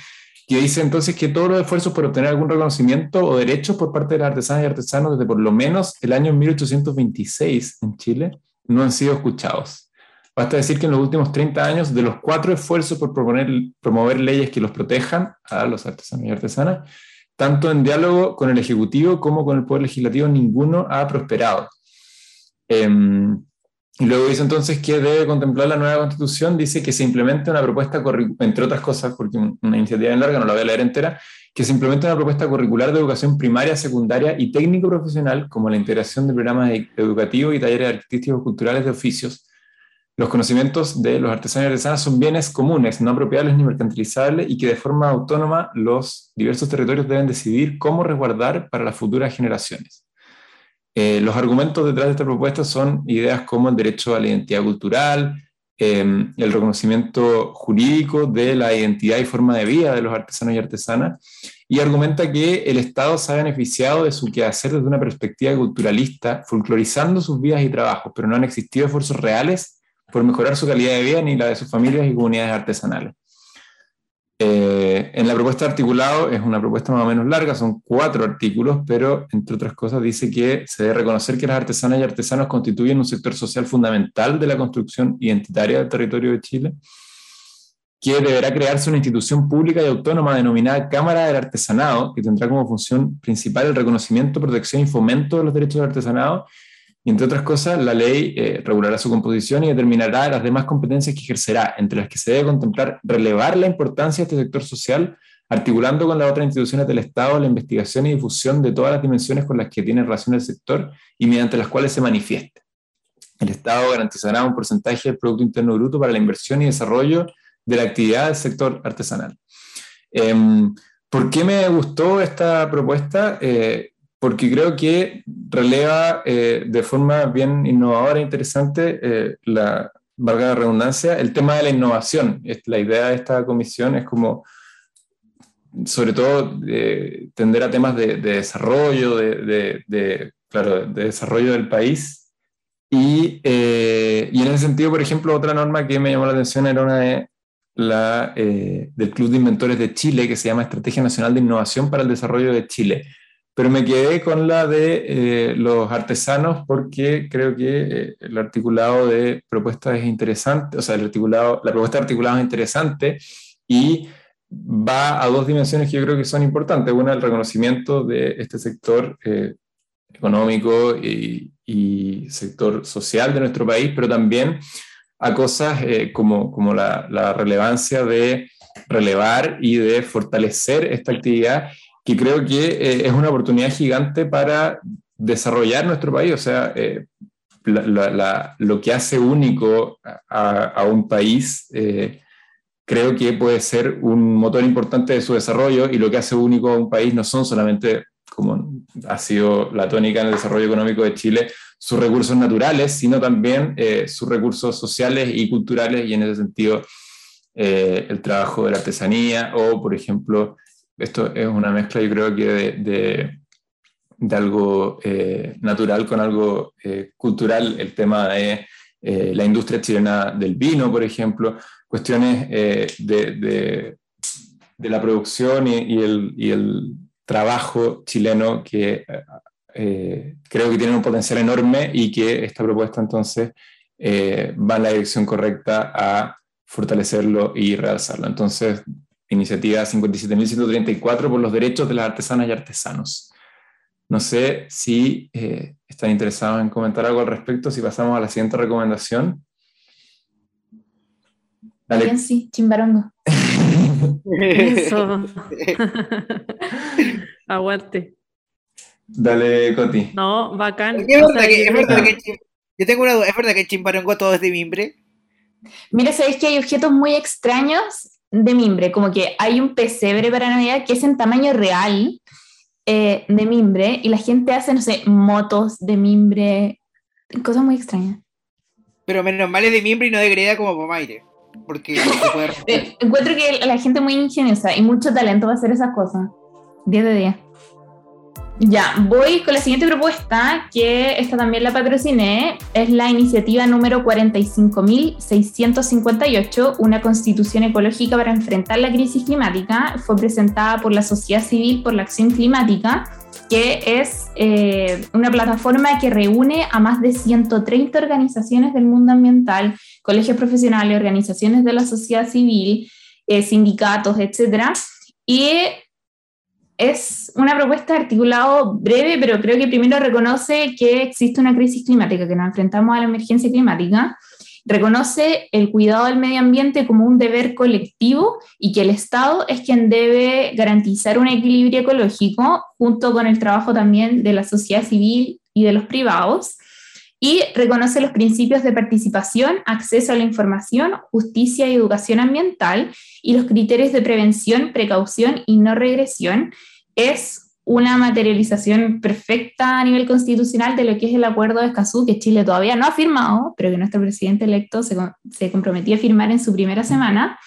que dice entonces que todos los esfuerzos por obtener algún reconocimiento o derechos por parte de las artesanas y artesanos desde por lo menos el año 1826 en Chile no han sido escuchados. Basta decir que en los últimos 30 años, de los cuatro esfuerzos por promover leyes que los protejan a los artesanos y artesanas, tanto en diálogo con el Ejecutivo como con el Poder Legislativo, ninguno ha prosperado. Em, y luego dice entonces que debe contemplar la nueva constitución, dice que se implemente una propuesta, entre otras cosas, porque una iniciativa en larga, no la voy a leer entera, que se implemente una propuesta curricular de educación primaria, secundaria y técnico-profesional, como la integración de programas educativos y talleres artísticos culturales de oficios. Los conocimientos de los artesanos y artesanas son bienes comunes, no apropiables ni mercantilizables, y que de forma autónoma los diversos territorios deben decidir cómo resguardar para las futuras generaciones. Eh, los argumentos detrás de esta propuesta son ideas como el derecho a la identidad cultural, em, el reconocimiento jurídico de la identidad y forma de vida de los artesanos y artesanas, y argumenta que el Estado se ha beneficiado de su quehacer desde una perspectiva culturalista, folclorizando sus vidas y trabajos, pero no han existido esfuerzos reales por mejorar su calidad de vida ni la de sus familias y comunidades artesanales. Eh, en la propuesta de articulado es una propuesta más o menos larga, son cuatro artículos, pero entre otras cosas dice que se debe reconocer que las artesanas y artesanos constituyen un sector social fundamental de la construcción identitaria del territorio de Chile, que deberá crearse una institución pública y autónoma denominada Cámara del Artesanado, que tendrá como función principal el reconocimiento, protección y fomento de los derechos del artesanado y entre otras cosas, la ley eh, regulará su composición y determinará las demás competencias que ejercerá, entre las que se debe contemplar relevar la importancia de este sector social, articulando con las otras instituciones del Estado la investigación y difusión de todas las dimensiones con las que tiene relación el sector y mediante las cuales se manifieste. El Estado garantizará un porcentaje del Producto Interno Bruto para la inversión y desarrollo de la actividad del sector artesanal. Em, ¿Por qué me gustó esta propuesta? Eh, porque creo que releva eh, de forma bien innovadora e interesante eh, la, valga la redundancia, el tema de la innovación. La idea de esta comisión es como, sobre todo, tender a temas de, desarrollo, de, claro, de desarrollo del país. Y, eh, y, en ese sentido, por ejemplo, otra norma que me llamó la atención era una de la, del Club de Inventores de Chile, que se llama Estrategia Nacional de Innovación para el Desarrollo de Chile pero me quedé con la de eh, los artesanos porque creo que eh, el articulado de propuestas es interesante, o sea, el articulado, la propuesta de articulado es interesante y va a dos dimensiones que yo creo que son importantes. Una, el reconocimiento de este sector eh, económico y, y, sector social de nuestro país, pero también a cosas como, como la, la relevancia de relevar y de fortalecer esta actividad que creo que eh, es una oportunidad gigante para desarrollar nuestro país. O sea, eh, lo que hace único a, un país, eh, creo que puede ser un motor importante de su desarrollo y lo que hace único a un país no son solamente, como ha sido la tónica en el desarrollo económico de Chile, sus recursos naturales, sino también sus recursos sociales y culturales y en ese sentido el trabajo de la artesanía o, por ejemplo, esto es una mezcla, yo creo que de, de, algo eh, natural con algo eh, cultural, el tema de eh, la industria chilena del vino, por ejemplo, cuestiones de, de, la producción y, el, y, el, trabajo chileno que creo que tienen un potencial enorme y que esta propuesta entonces va en la dirección correcta a fortalecerlo y realzarlo. Entonces, iniciativa 57.134 por los derechos de las artesanas y artesanos. No sé si eh, están interesados en comentar algo al respecto, si pasamos a la siguiente recomendación. Dale. Bien, sí, chimbarongo. Eso. Aguante. Dale, Coti. No, bacán. Es verdad, que, es verdad que, yo tengo una duda, ¿es verdad que chimbarongo todo es de mimbre? Mira, sabéis que hay objetos muy extraños de mimbre, como que hay un pesebre para Navidad que es en tamaño real eh, de mimbre y la gente hace, no sé, motos de mimbre, cosas muy extrañas. Pero menos mal es de mimbre y no de greda como Pomaire. Porque encuentro que la gente muy ingeniosa y mucho talento va a hacer esas cosas. 10 de 10. Ya, voy con la siguiente propuesta, que esta también la patrociné, es la iniciativa número 45.658, una constitución ecológica para enfrentar la crisis climática. Fue presentada por la sociedad civil por la acción climática, que es eh, una plataforma que reúne a más de 130 organizaciones del mundo ambiental, colegios profesionales, organizaciones de la sociedad civil, eh, sindicatos, etcétera. Y es una propuesta de articulado breve, pero creo que primero reconoce que existe una crisis climática, que nos enfrentamos a la emergencia climática, reconoce el cuidado del medio ambiente como un deber colectivo y que el Estado es quien debe garantizar un equilibrio ecológico junto con el trabajo también de la sociedad civil y de los privados y reconoce los principios de participación, acceso a la información, justicia y educación ambiental y los criterios de prevención, precaución y no regresión. Es una materialización perfecta a nivel constitucional de lo que es el acuerdo de Escazú, que Chile todavía no ha firmado, pero que nuestro presidente electo se, comprometió a firmar en su primera semana.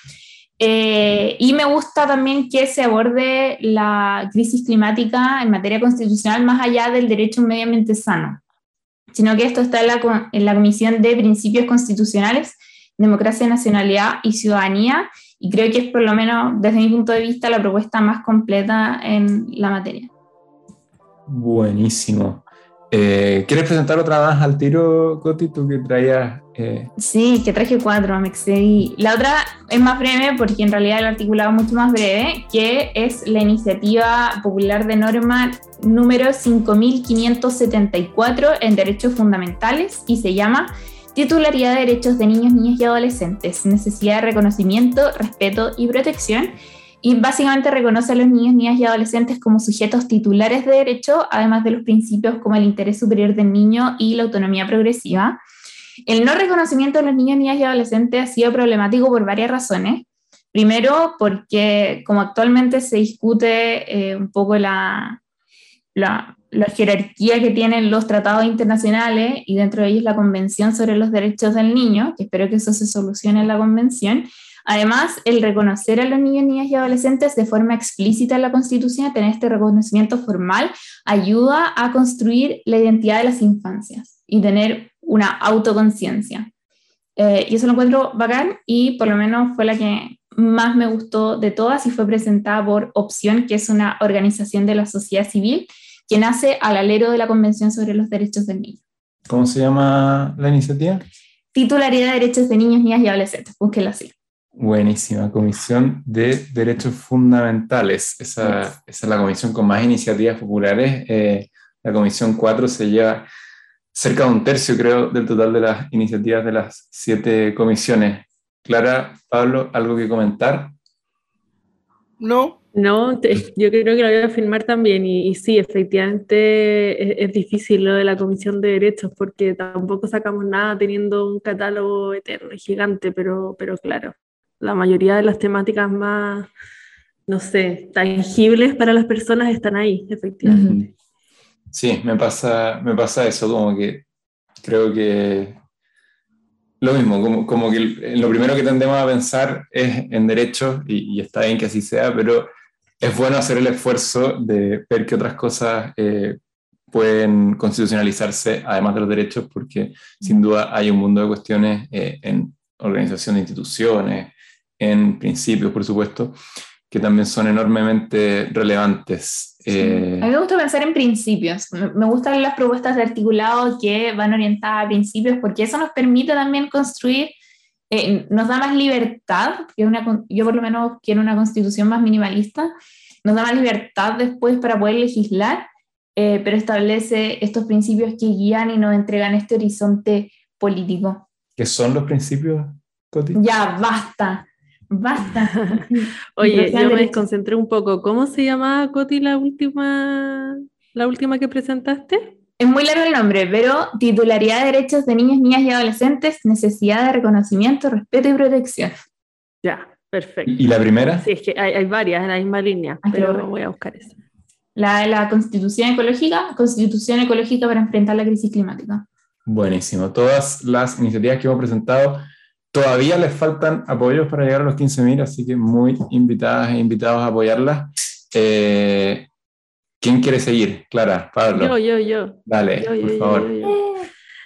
Eh, y me gusta también que se aborde la crisis climática en materia constitucional más allá del derecho a un medio ambiente sano sino que esto está en la, Comisión de Principios Constitucionales, Democracia, Nacionalidad y Ciudadanía, y creo que es por lo menos desde mi punto de vista la propuesta más completa en la materia. Buenísimo. Eh, ¿Quieres presentar otra más al tiro, Coti? Tú que traías. Eh... Sí, que traje cuatro, me excedí. La otra es más breve porque en realidad el articulado es mucho más breve, que es la iniciativa popular de norma número 5574 en derechos fundamentales y se llama Titularidad de Derechos de Niños, Niñas y Adolescentes, necesidad de reconocimiento, respeto y protección y básicamente reconoce a los niños, niñas y adolescentes como sujetos titulares de derecho, además de los principios como el interés superior del niño y la autonomía progresiva. El no reconocimiento de los niños, niñas y adolescentes ha sido problemático por varias razones. Primero, porque como actualmente se discute eh, un poco la, la, la, jerarquía que tienen los tratados internacionales y dentro de ellos la Convención sobre los Derechos del Niño, que espero que eso se solucione en la Convención, Además, el reconocer a los niños, niñas y adolescentes de forma explícita en la Constitución, tener este reconocimiento formal, ayuda a construir la identidad de las infancias y tener una autoconciencia. Eh, y eso lo encuentro bacán y por lo menos fue la que más me gustó de todas y fue presentada por Opción, que es una organización de la sociedad civil que nace al alero de la Convención sobre los Derechos del Niño. ¿Cómo se llama la iniciativa? Titularidad de Derechos de Niños, Niñas y Adolescentes. Búsquenlo así. Buenísima, Comisión de Derechos Fundamentales. Esa, es la comisión con más iniciativas populares. Eh, la Comisión 4 se lleva cerca de un tercio, creo, del total de las iniciativas de las siete comisiones. Clara, Pablo, ¿algo que comentar? No. No, yo creo que lo voy a firmar también y, sí, efectivamente es, es, difícil lo de la Comisión de Derechos porque tampoco sacamos nada teniendo un catálogo eterno y gigante, pero, pero claro, la mayoría de las temáticas más, no sé, tangibles para las personas están ahí, efectivamente. Sí, me pasa, me pasa eso, como que creo que lo mismo, como, como que lo primero que tendemos a pensar es en derechos, y, está bien que así sea, pero es bueno hacer el esfuerzo de ver que otras cosas eh, pueden constitucionalizarse además de los derechos, porque sin duda hay un mundo de cuestiones eh, en organización de instituciones, en principios, por supuesto, que también son enormemente relevantes. Eh, a mí me gusta pensar en principios. Me gustan las propuestas de articulado que van orientadas a principios porque eso nos permite también construir, eh, nos da más libertad, que una, yo por lo menos quiero una constitución más minimalista, nos da más libertad después para poder legislar, eh, pero establece estos principios que guían y nos entregan este horizonte político. ¿Qué son los principios, Coti? Ya, basta. Basta. Oye, yo me desconcentré un poco. ¿Cómo se llamaba, Coti, la última, la última que presentaste? Es muy largo el nombre, pero titularidad de derechos de niños, niñas y adolescentes, necesidad de reconocimiento, respeto y protección. Ya, perfecto. ¿Y la primera? Sí, es que hay, varias en la misma línea, ah, pero voy a buscar esa. La, la Constitución Ecológica, Constitución Ecológica para enfrentar la crisis climática. Buenísimo. Todas las iniciativas que hemos presentado Todavía les faltan apoyos para llegar a los 15.000, así que muy invitadas e invitados a apoyarlas. Eh, ¿Quién quiere seguir? Clara, Pablo. Yo, yo, yo. Dale, Yo, yo, por favor. yo, yo.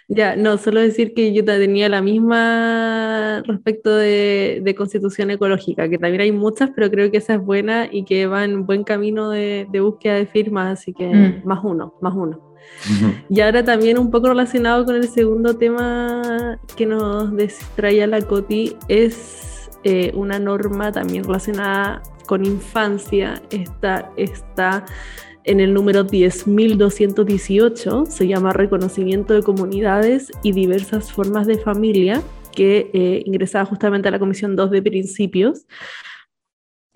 Ya, no, solo decir que yo tenía la misma respecto de, de constitución ecológica, que también hay muchas, pero creo que esa es buena y que va en buen camino de, de búsqueda de firmas, así que Mm. más uno, más uno. Y ahora también un poco relacionado con el segundo tema que nos des- traía la Coti, es eh, una norma también relacionada con infancia. Esta está en el número 10.218, se llama Reconocimiento de Comunidades y diversas formas de familia, que eh, ingresaba justamente a la Comisión 2 de Principios.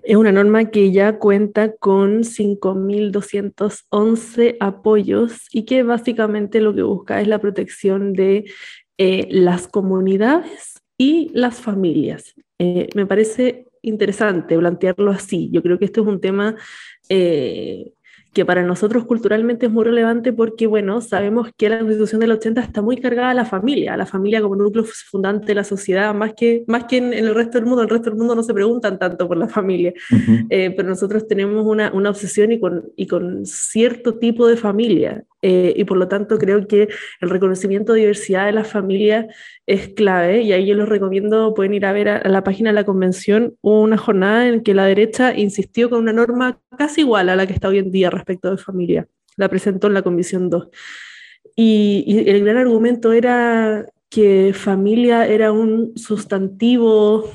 Es una norma que ya cuenta con 5.211 apoyos y que básicamente lo que busca es la protección de eh, las comunidades y las familias. Eh, me parece interesante plantearlo así. Yo creo que esto es un tema eh, que para nosotros culturalmente es muy relevante porque, bueno, sabemos que la Constitución del 80 está muy cargada a la familia, a la familia como núcleo fundante de la sociedad, más que, más que en, en el resto del mundo. En el resto del mundo no se preguntan tanto por la familia. Ujú. Eh, pero nosotros tenemos una, una obsesión y con, y con cierto tipo de familia. Eh, y por lo tanto creo que el reconocimiento de diversidad de las familias es clave. Y ahí yo les recomiendo, pueden ir a ver a, la página de la convención, una jornada en que la derecha insistió con una norma casi igual a la que está hoy en día respecto de familia. La presentó en la Comisión 2. Y, y el gran argumento era que familia era un sustantivo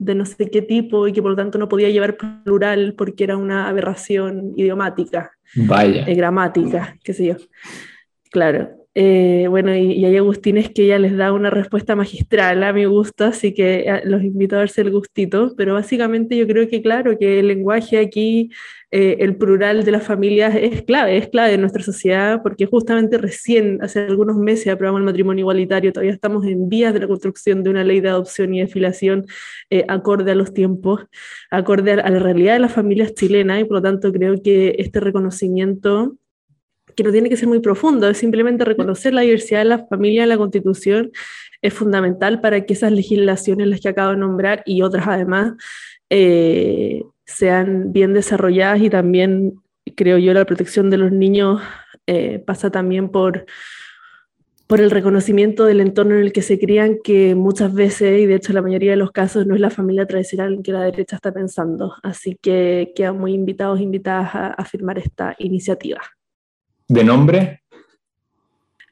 de no sé qué tipo y que por lo tanto no podía llevar plural porque era una aberración idiomática, Vaya. eh, gramática, qué sé yo. Claro. Eh, bueno, y, y hay Agustines que ella les da una respuesta magistral a mi gusto, así que eh, los invito a darse el gustito, pero básicamente yo creo que claro, que el lenguaje aquí, eh, el plural de las familias es clave, es clave en nuestra sociedad, porque justamente recién, hace algunos meses, aprobamos el matrimonio igualitario, todavía estamos en vías de la construcción de una ley de adopción y de filiación eh, acorde a los tiempos, acorde a la realidad de las familias chilenas, y por lo tanto creo que este reconocimiento que no tiene que ser muy profundo, es simplemente reconocer la diversidad de la familia en la Constitución, es fundamental para que esas legislaciones, las que acabo de nombrar y otras además, eh, sean bien desarrolladas y también, creo yo, la protección de los niños eh, pasa también por, por el reconocimiento del entorno en el que se crían, que muchas veces, y de hecho la mayoría de los casos, no es la familia tradicional en que la derecha está pensando. Así que quedan muy invitados, invitadas a, a firmar esta iniciativa ¿De nombre?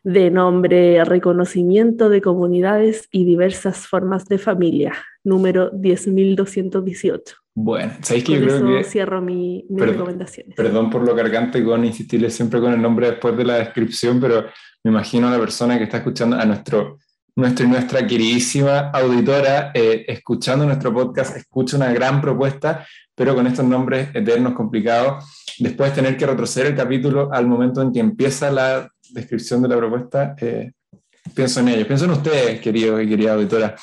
de nombre Reconocimiento de Comunidades y Diversas Formas de Familia, número 10.218. Bueno, ¿sabéis que yo creo eso que, cierro mi, mis Perdón, recomendaciones. perdón por lo cargante con insistirle siempre con el nombre después de la descripción, pero me imagino a la persona que está escuchando, a nuestro, nuestra y nuestra queridísima auditora, eh, escuchando nuestro podcast, escucha una gran propuesta, pero con estos nombres eternos complicados, después tener que retroceder el capítulo al momento en que empieza la descripción de la propuesta, eh, pienso en ellos, pienso en ustedes, queridos y querida auditora.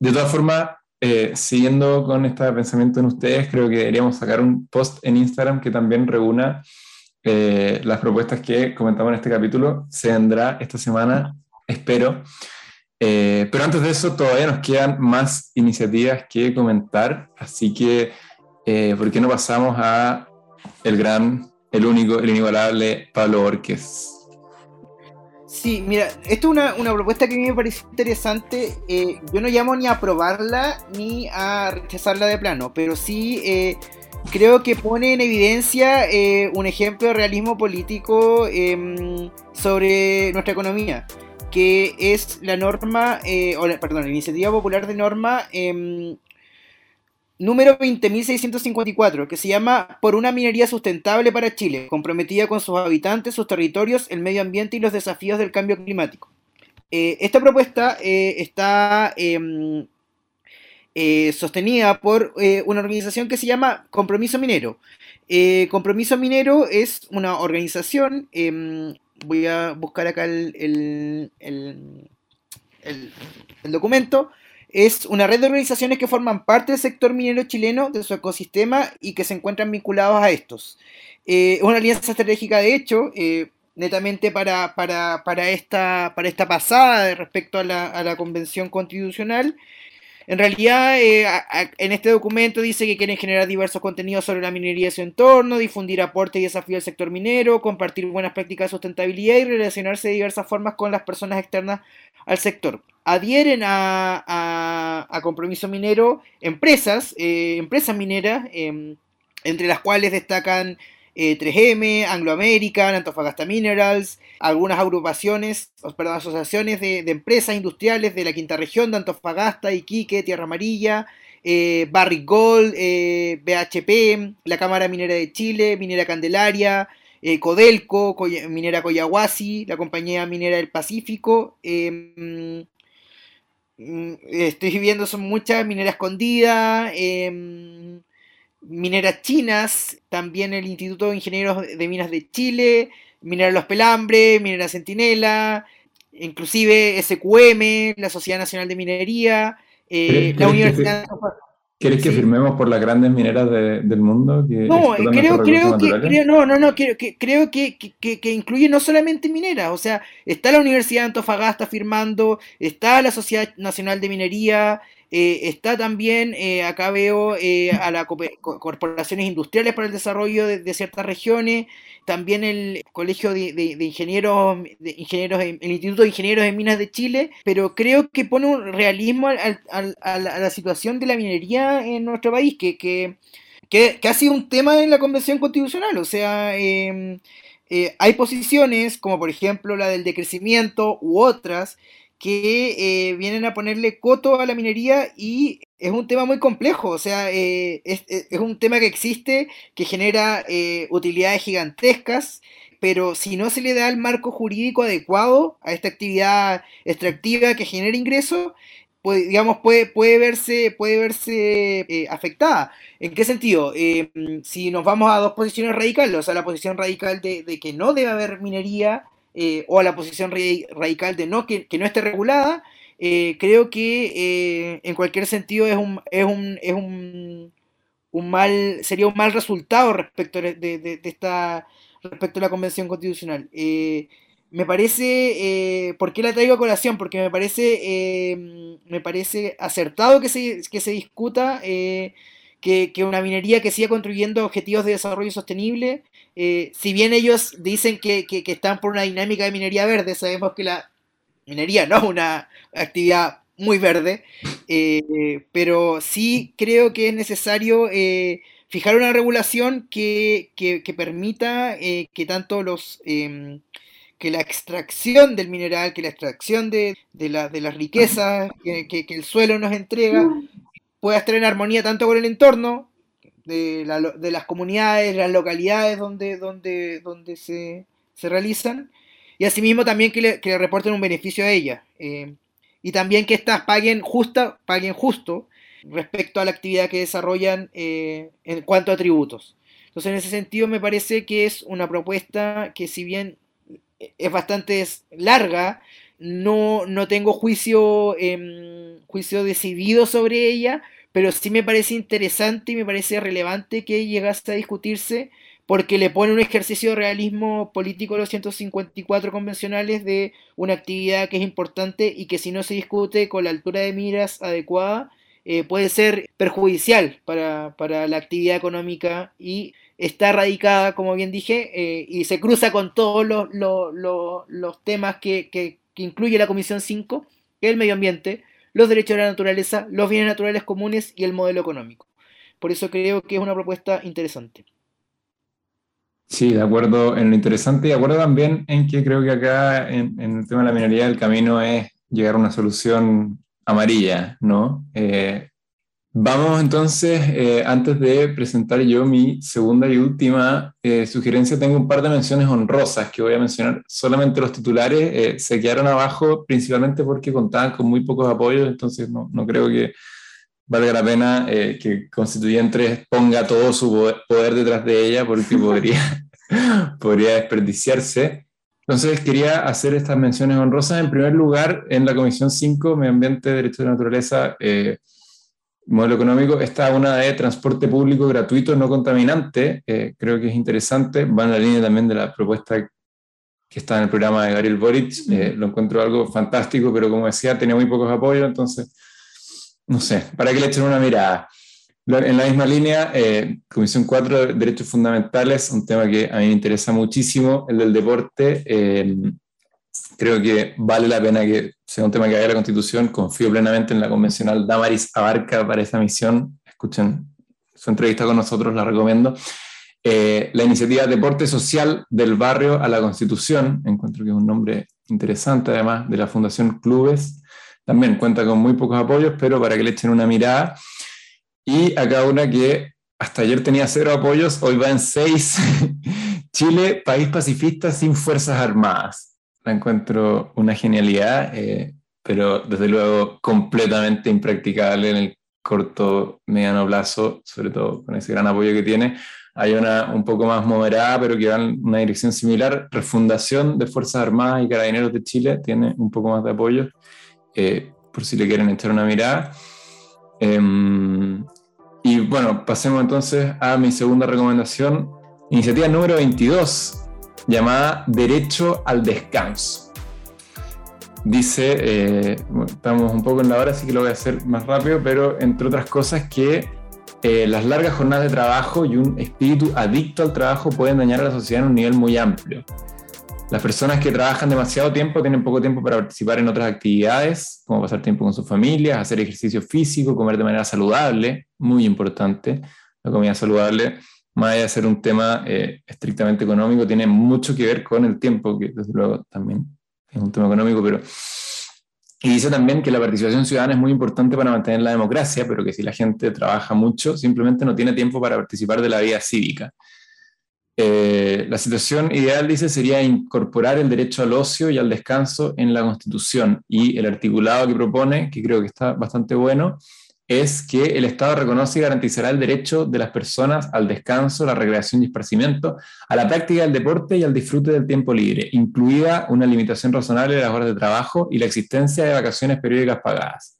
De todas formas, eh, siguiendo con este pensamiento en ustedes, creo que deberíamos sacar un post en Instagram que también reúna eh, las propuestas que comentamos en este capítulo. Se vendrá esta semana, espero. Eh, pero antes de eso, todavía nos quedan más iniciativas que comentar, así que, eh, ¿por qué no pasamos a el gran, el único, el inigualable Pablo Borges? Sí, mira, esto es una, propuesta que a mí me parece interesante. eh, yo no llamo ni a aprobarla ni a rechazarla de plano, pero sí eh, creo que pone en evidencia eh, un ejemplo de realismo político em, sobre nuestra economía, que es la norma, eh, perdón, la iniciativa popular de norma em, número 20.654, que se llama Por una minería sustentable para Chile, comprometida con sus habitantes, sus territorios, el medio ambiente y los desafíos del cambio climático. Eh, esta propuesta eh, está em, eh, sostenida por eh, una organización que se llama Compromiso Minero. Eh, Compromiso Minero es una organización, em, voy a buscar acá el, el- el- el- documento, es una red de organizaciones que forman parte del sector minero chileno, de su ecosistema y que se encuentran vinculados a estos. Eh, es una alianza estratégica, de hecho, eh, netamente para, para, para, esta, para esta pasada respecto a la, a la convención constitucional. En realidad, eh, en este documento dice que quieren generar diversos contenidos sobre la minería y su entorno, difundir aportes y desafíos del sector minero, compartir buenas prácticas de sustentabilidad y relacionarse de diversas formas con las personas externas al sector. Adhieren a, compromiso minero empresas, eh, empresas mineras, em, entre las cuales destacan 3M, eh, Anglo American, Antofagasta Minerals, algunas agrupaciones, perdón, asociaciones de, empresas industriales de la quinta región de Antofagasta, Iquique, Tierra Amarilla, eh, Barrick Gold, eh, BHP, la Cámara Minera de Chile, Minera Candelaria, Codelco, Minera Coyahuasi, la Compañía Minera del Pacífico. Em, mm, estoy viendo son muchas, Minera Escondida, em, mineras chinas, también el Instituto de Ingenieros de Minas de Chile, Minera Los Pelambres, Minera Centinela, inclusive SQM, la Sociedad Nacional de Minería, eh, la Universidad... ¿Quieres que firmemos por las grandes mineras del mundo? no, creo, creo que, no, no, no, creo, que, creo que, que, incluye no solamente mineras, o sea, está la Universidad de Antofagasta firmando, está la Sociedad Nacional de Minería, eh, está también, eh, acá veo eh, a las corporaciones industriales para el desarrollo de, ciertas regiones, también el Colegio de, Ingenieros, de ingenieros el Instituto de Ingenieros de Minas de Chile, pero creo que pone un realismo a, la, situación de la minería en nuestro país, que, que, que, ha sido un tema en la Convención Constitucional, o sea... Em, hay posiciones, como por ejemplo la del decrecimiento u otras, que eh, vienen a ponerle coto a la minería y es un tema muy complejo, o sea, eh, es, un tema que existe, que genera eh, utilidades gigantescas, pero si no se le da el marco jurídico adecuado a esta actividad extractiva que genera ingresos, pues, digamos, puede, puede verse, puede verse afectada. ¿En qué sentido? si nos vamos a dos posiciones radicales, o sea, la posición radical de que no debe haber minería, eh, o a la posición radical de no, que, no esté regulada, eh, creo que eh, en cualquier sentido es un, es un, es un, un, mal, sería un mal resultado respecto de, esta, respecto a la Convención Constitucional. me parece, ¿por qué la traigo a colación? Porque me parece, me parece acertado que se, que se discuta que, una minería que siga construyendo objetivos de desarrollo sostenible, eh, si bien ellos dicen que, están por una dinámica de minería verde, sabemos que la minería no es una actividad muy verde, eh, pero sí creo que es necesario eh, fijar una regulación que, permita que tanto los em, que la extracción del mineral, que la extracción de, de, de las riquezas que, que, el suelo nos entrega, pueda estar en armonía tanto con el entorno de, las comunidades, las localidades donde, se, realizan, y asimismo también que le, reporten un beneficio a ella. Eh, y también que éstas paguen, justa, paguen justo respecto a la actividad que desarrollan eh, en cuanto a tributos. Entonces, en ese sentido, me parece que es una propuesta que, si bien es bastante larga, no, no tengo juicio, em, juicio decidido sobre ella, pero sí me parece interesante y me parece relevante que llegase a discutirse porque le pone un ejercicio de realismo político a los 154 convencionales de una actividad que es importante y que si no se discute con la altura de miras adecuada, eh, puede ser perjudicial para, la actividad económica y está radicada, como bien dije, eh, y se cruza con todos los, temas que que incluye la Comisión 5, el medio ambiente, los derechos de la naturaleza, los bienes naturales comunes y el modelo económico. Por eso creo que es una propuesta interesante. Sí, de acuerdo en lo interesante y de acuerdo también en que creo que acá en, el tema de la minería el camino es llegar a una solución amarilla, ¿no? Eh, Vamos entonces, eh, antes de presentar yo mi segunda y última eh, sugerencia, tengo un par de menciones honrosas que voy a mencionar. Solamente los titulares eh, se quedaron abajo principalmente porque contaban con muy pocos apoyos, entonces no, no creo que valga la pena que Constituyentes ponga todo su poder detrás de ella porque podría, podría desperdiciarse. Entonces quería hacer estas menciones honrosas. En primer lugar, en la Comisión 5, Medio Ambiente, Derechos de la Naturaleza, modelo económico está una de transporte público gratuito no contaminante, eh, creo que es interesante, va en la línea también de la propuesta que está en el programa de Gabriel Boric, eh, lo encuentro algo fantástico, pero como decía, tenía muy pocos apoyos, entonces no sé, para que le echen una mirada. En la misma línea, eh, Comisión 4, Derechos Fundamentales, un tema que a mí me interesa muchísimo, el del deporte. Eh, creo que vale la pena que sea un tema que haya la Constitución. Confío plenamente en la convencional Damaris Abarca para esta misión. Escuchen su entrevista con nosotros, la recomiendo. Eh, la iniciativa Deporte Social del Barrio a la Constitución, encuentro que es un nombre interesante, además de la Fundación Clubes, también cuenta con muy pocos apoyos, pero para que le echen una mirada. Y acá una que hasta ayer tenía cero apoyos, hoy va en seis. Chile, país pacifista sin fuerzas armadas. La encuentro una genialidad, eh, pero desde luego completamente impracticable en el corto, mediano plazo, sobre todo con ese gran apoyo que tiene. Hay una un poco más moderada, pero que va en una dirección similar. Refundación de Fuerzas Armadas y Carabineros de Chile tiene un poco más de apoyo, eh, por si le quieren echar una mirada. Em, y bueno, pasemos entonces a mi segunda recomendación, iniciativa número 22, llamada Derecho al Descanso. Dice, eh, estamos un poco en la hora, así que lo voy a hacer más rápido, pero entre otras cosas que eh, las largas jornadas de trabajo y un espíritu adicto al trabajo pueden dañar a la sociedad en un nivel muy amplio. Las personas que trabajan demasiado tiempo tienen poco tiempo para participar en otras actividades, como pasar tiempo con sus familias, hacer ejercicio físico, comer de manera saludable, muy importante. La comida saludable, más allá de ser un tema eh, estrictamente económico, tiene mucho que ver con el tiempo, que desde luego también es un tema económico, pero... Y dice también que la participación ciudadana es muy importante para mantener la democracia, pero que si la gente trabaja mucho, simplemente no tiene tiempo para participar de la vida cívica. Eh, la situación ideal, dice, sería incorporar el derecho al ocio y al descanso en la Constitución. Y el articulado que propone, que creo que está bastante bueno, es que el Estado reconoce y garantizará el derecho de las personas al descanso, la recreación y esparcimiento, a la práctica del deporte y al disfrute del tiempo libre, incluida una limitación razonable de las horas de trabajo y la existencia de vacaciones periódicas pagadas.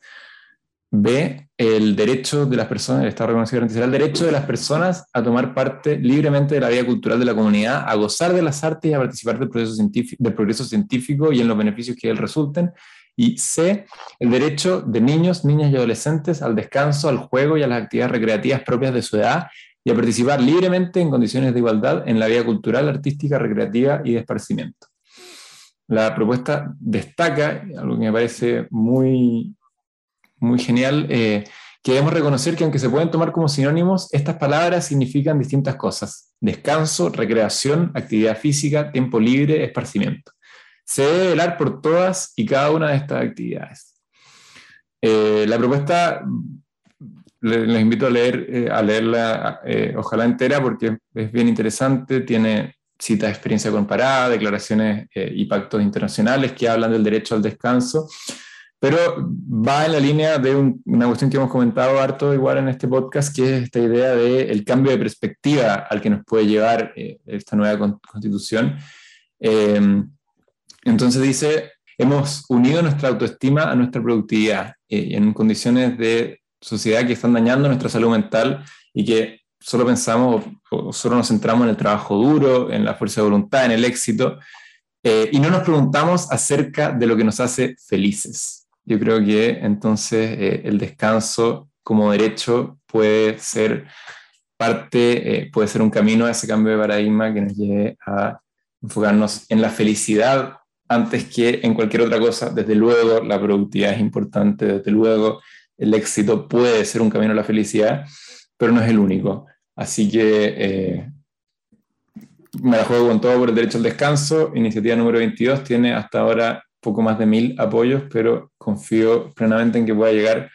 B, el derecho de las personas, el Estado reconocido garantizará el derecho de las personas a tomar parte libremente de la vida cultural de la comunidad, a gozar de las artes y a participar del, proceso científico, del progreso científico y en los beneficios que él resulten. Y C, el derecho de niños, niñas y adolescentes al descanso, al juego y a las actividades recreativas propias de su edad y a participar libremente en condiciones de igualdad en la vida cultural, artística, recreativa y de esparcimiento. La propuesta destaca, algo que me parece muy muy genial, eh, que debemos reconocer que aunque se pueden tomar como sinónimos, estas palabras significan distintas cosas. Descanso, recreación, actividad física, tiempo libre, esparcimiento. Se debe velar por todas y cada una de estas actividades. Eh, la propuesta les, invito a, leer, eh, a leerla, ojalá entera, porque es bien interesante, tiene citas de experiencia comparada, declaraciones y pactos internacionales que hablan del derecho al descanso pero va en la línea de una cuestión que hemos comentado harto igual en este podcast, que es esta idea del el cambio de perspectiva al que nos puede llevar eh, esta nueva constitución. Eh, entonces dice, hemos unido nuestra autoestima a nuestra productividad eh, en condiciones de sociedad que están dañando nuestra salud mental y que solo pensamos o solo nos centramos en el trabajo duro, en la fuerza de voluntad, en el éxito, y no nos preguntamos acerca de lo que nos hace felices. Yo creo que entonces eh, el descanso como derecho puede ser parte, eh, puede ser un camino a ese cambio de paradigma que nos lleve a enfocarnos en la felicidad antes que en cualquier otra cosa. Desde luego la productividad es importante, desde luego el éxito puede ser un camino a la felicidad, pero no es el único. Así que eh, me la juego con todo por el derecho al descanso. Iniciativa número 22 tiene hasta ahora poco más de mil apoyos, pero confío plenamente en que pueda llegar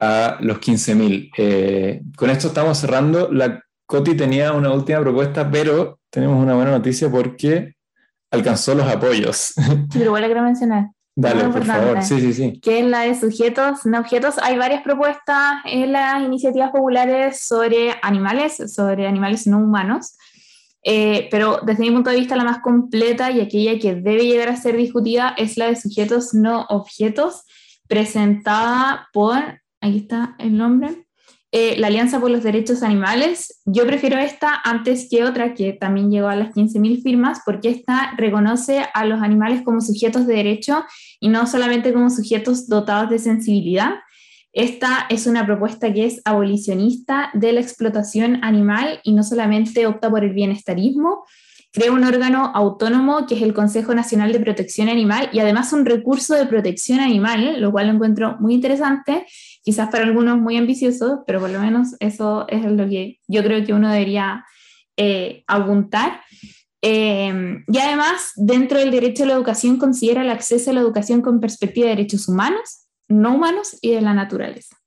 a los 15.000. Eh, con esto estamos cerrando. La Coti tenía una última propuesta, pero tenemos una buena noticia porque alcanzó los apoyos. Pero igual quiero mencionar. Dale, por favor. Sí, sí, sí. Que en la de sujetos no objetos hay varias propuestas en las iniciativas populares sobre animales, sobre animales no humanos. Eh, pero desde mi punto de vista la más completa y aquella que debe llegar a ser discutida es la de sujetos no objetos, presentada por, aquí está el nombre, eh, la Alianza por los Derechos Animales. Yo prefiero esta antes que otra que también llegó a las 15.000 firmas porque esta reconoce a los animales como sujetos de derecho y no solamente como sujetos dotados de sensibilidad. Esta es una propuesta que es abolicionista de la explotación animal y no solamente opta por el bienestarismo, crea un órgano autónomo que es el Consejo Nacional de Protección Animal y además un recurso de protección animal, lo cual lo encuentro muy interesante, quizás para algunos muy ambicioso, pero por lo menos eso es lo que yo creo que uno debería eh, apuntar. Eh, y además, dentro del derecho a la educación, considera el acceso a la educación con perspectiva de derechos humanos, no humanos y de la naturaleza.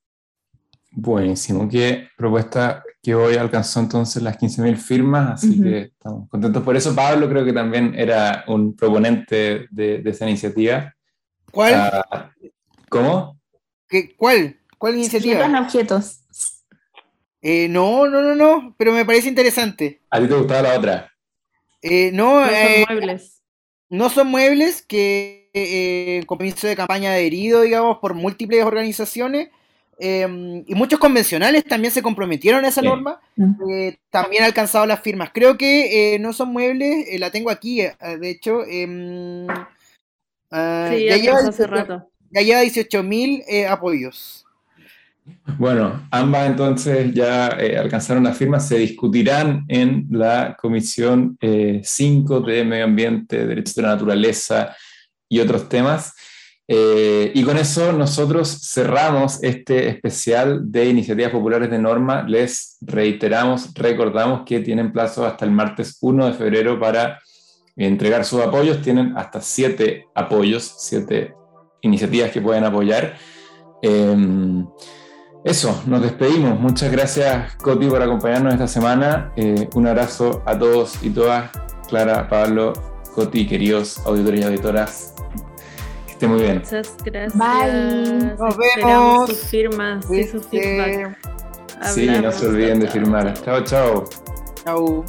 Buenísimo, qué propuesta que hoy alcanzó entonces las 15.000 firmas, así que estamos contentos por eso. Pablo creo que también era un proponente de, esa iniciativa. ¿Cuál? Ah, ¿Cómo? ¿Qué, ¿Cuál? ¿Cuál iniciativa? objetos. Eh, no, no, no, no, pero me parece interesante. ¿A ti te gustaba la otra? Eh, no, no son eh, muebles. No son muebles que eh, compromiso de campaña adherido, digamos, por múltiples organizaciones. Em, y muchos convencionales también se comprometieron a esa norma, eh, también han alcanzado las firmas. Creo que eh, no son muebles, eh, la tengo aquí, de hecho. Em, ah, ya, lleva hace rato. Ya lleva 18.000 apoyos. Bueno, ambas entonces ya alcanzaron las firmas, se discutirán en la Comisión 5 de Medio Ambiente, Derechos de la Naturaleza y otros temas. Eh, y con eso nosotros cerramos este especial de iniciativas populares de norma. Les reiteramos, recordamos que tienen plazo hasta el martes 1 de febrero para entregar sus apoyos. Tienen hasta siete apoyos, siete iniciativas que pueden apoyar. Em, eso, nos despedimos. Muchas gracias, Coti, por acompañarnos esta semana. Eh, un abrazo a todos y todas. Clara, Pablo, Coti, queridos auditores y auditoras esté muy bien. Muchas gracias. Bye. Nos vemos. sus firmas y sus feedback. Sí, no se olviden de firmar. Chao, chao. Chao.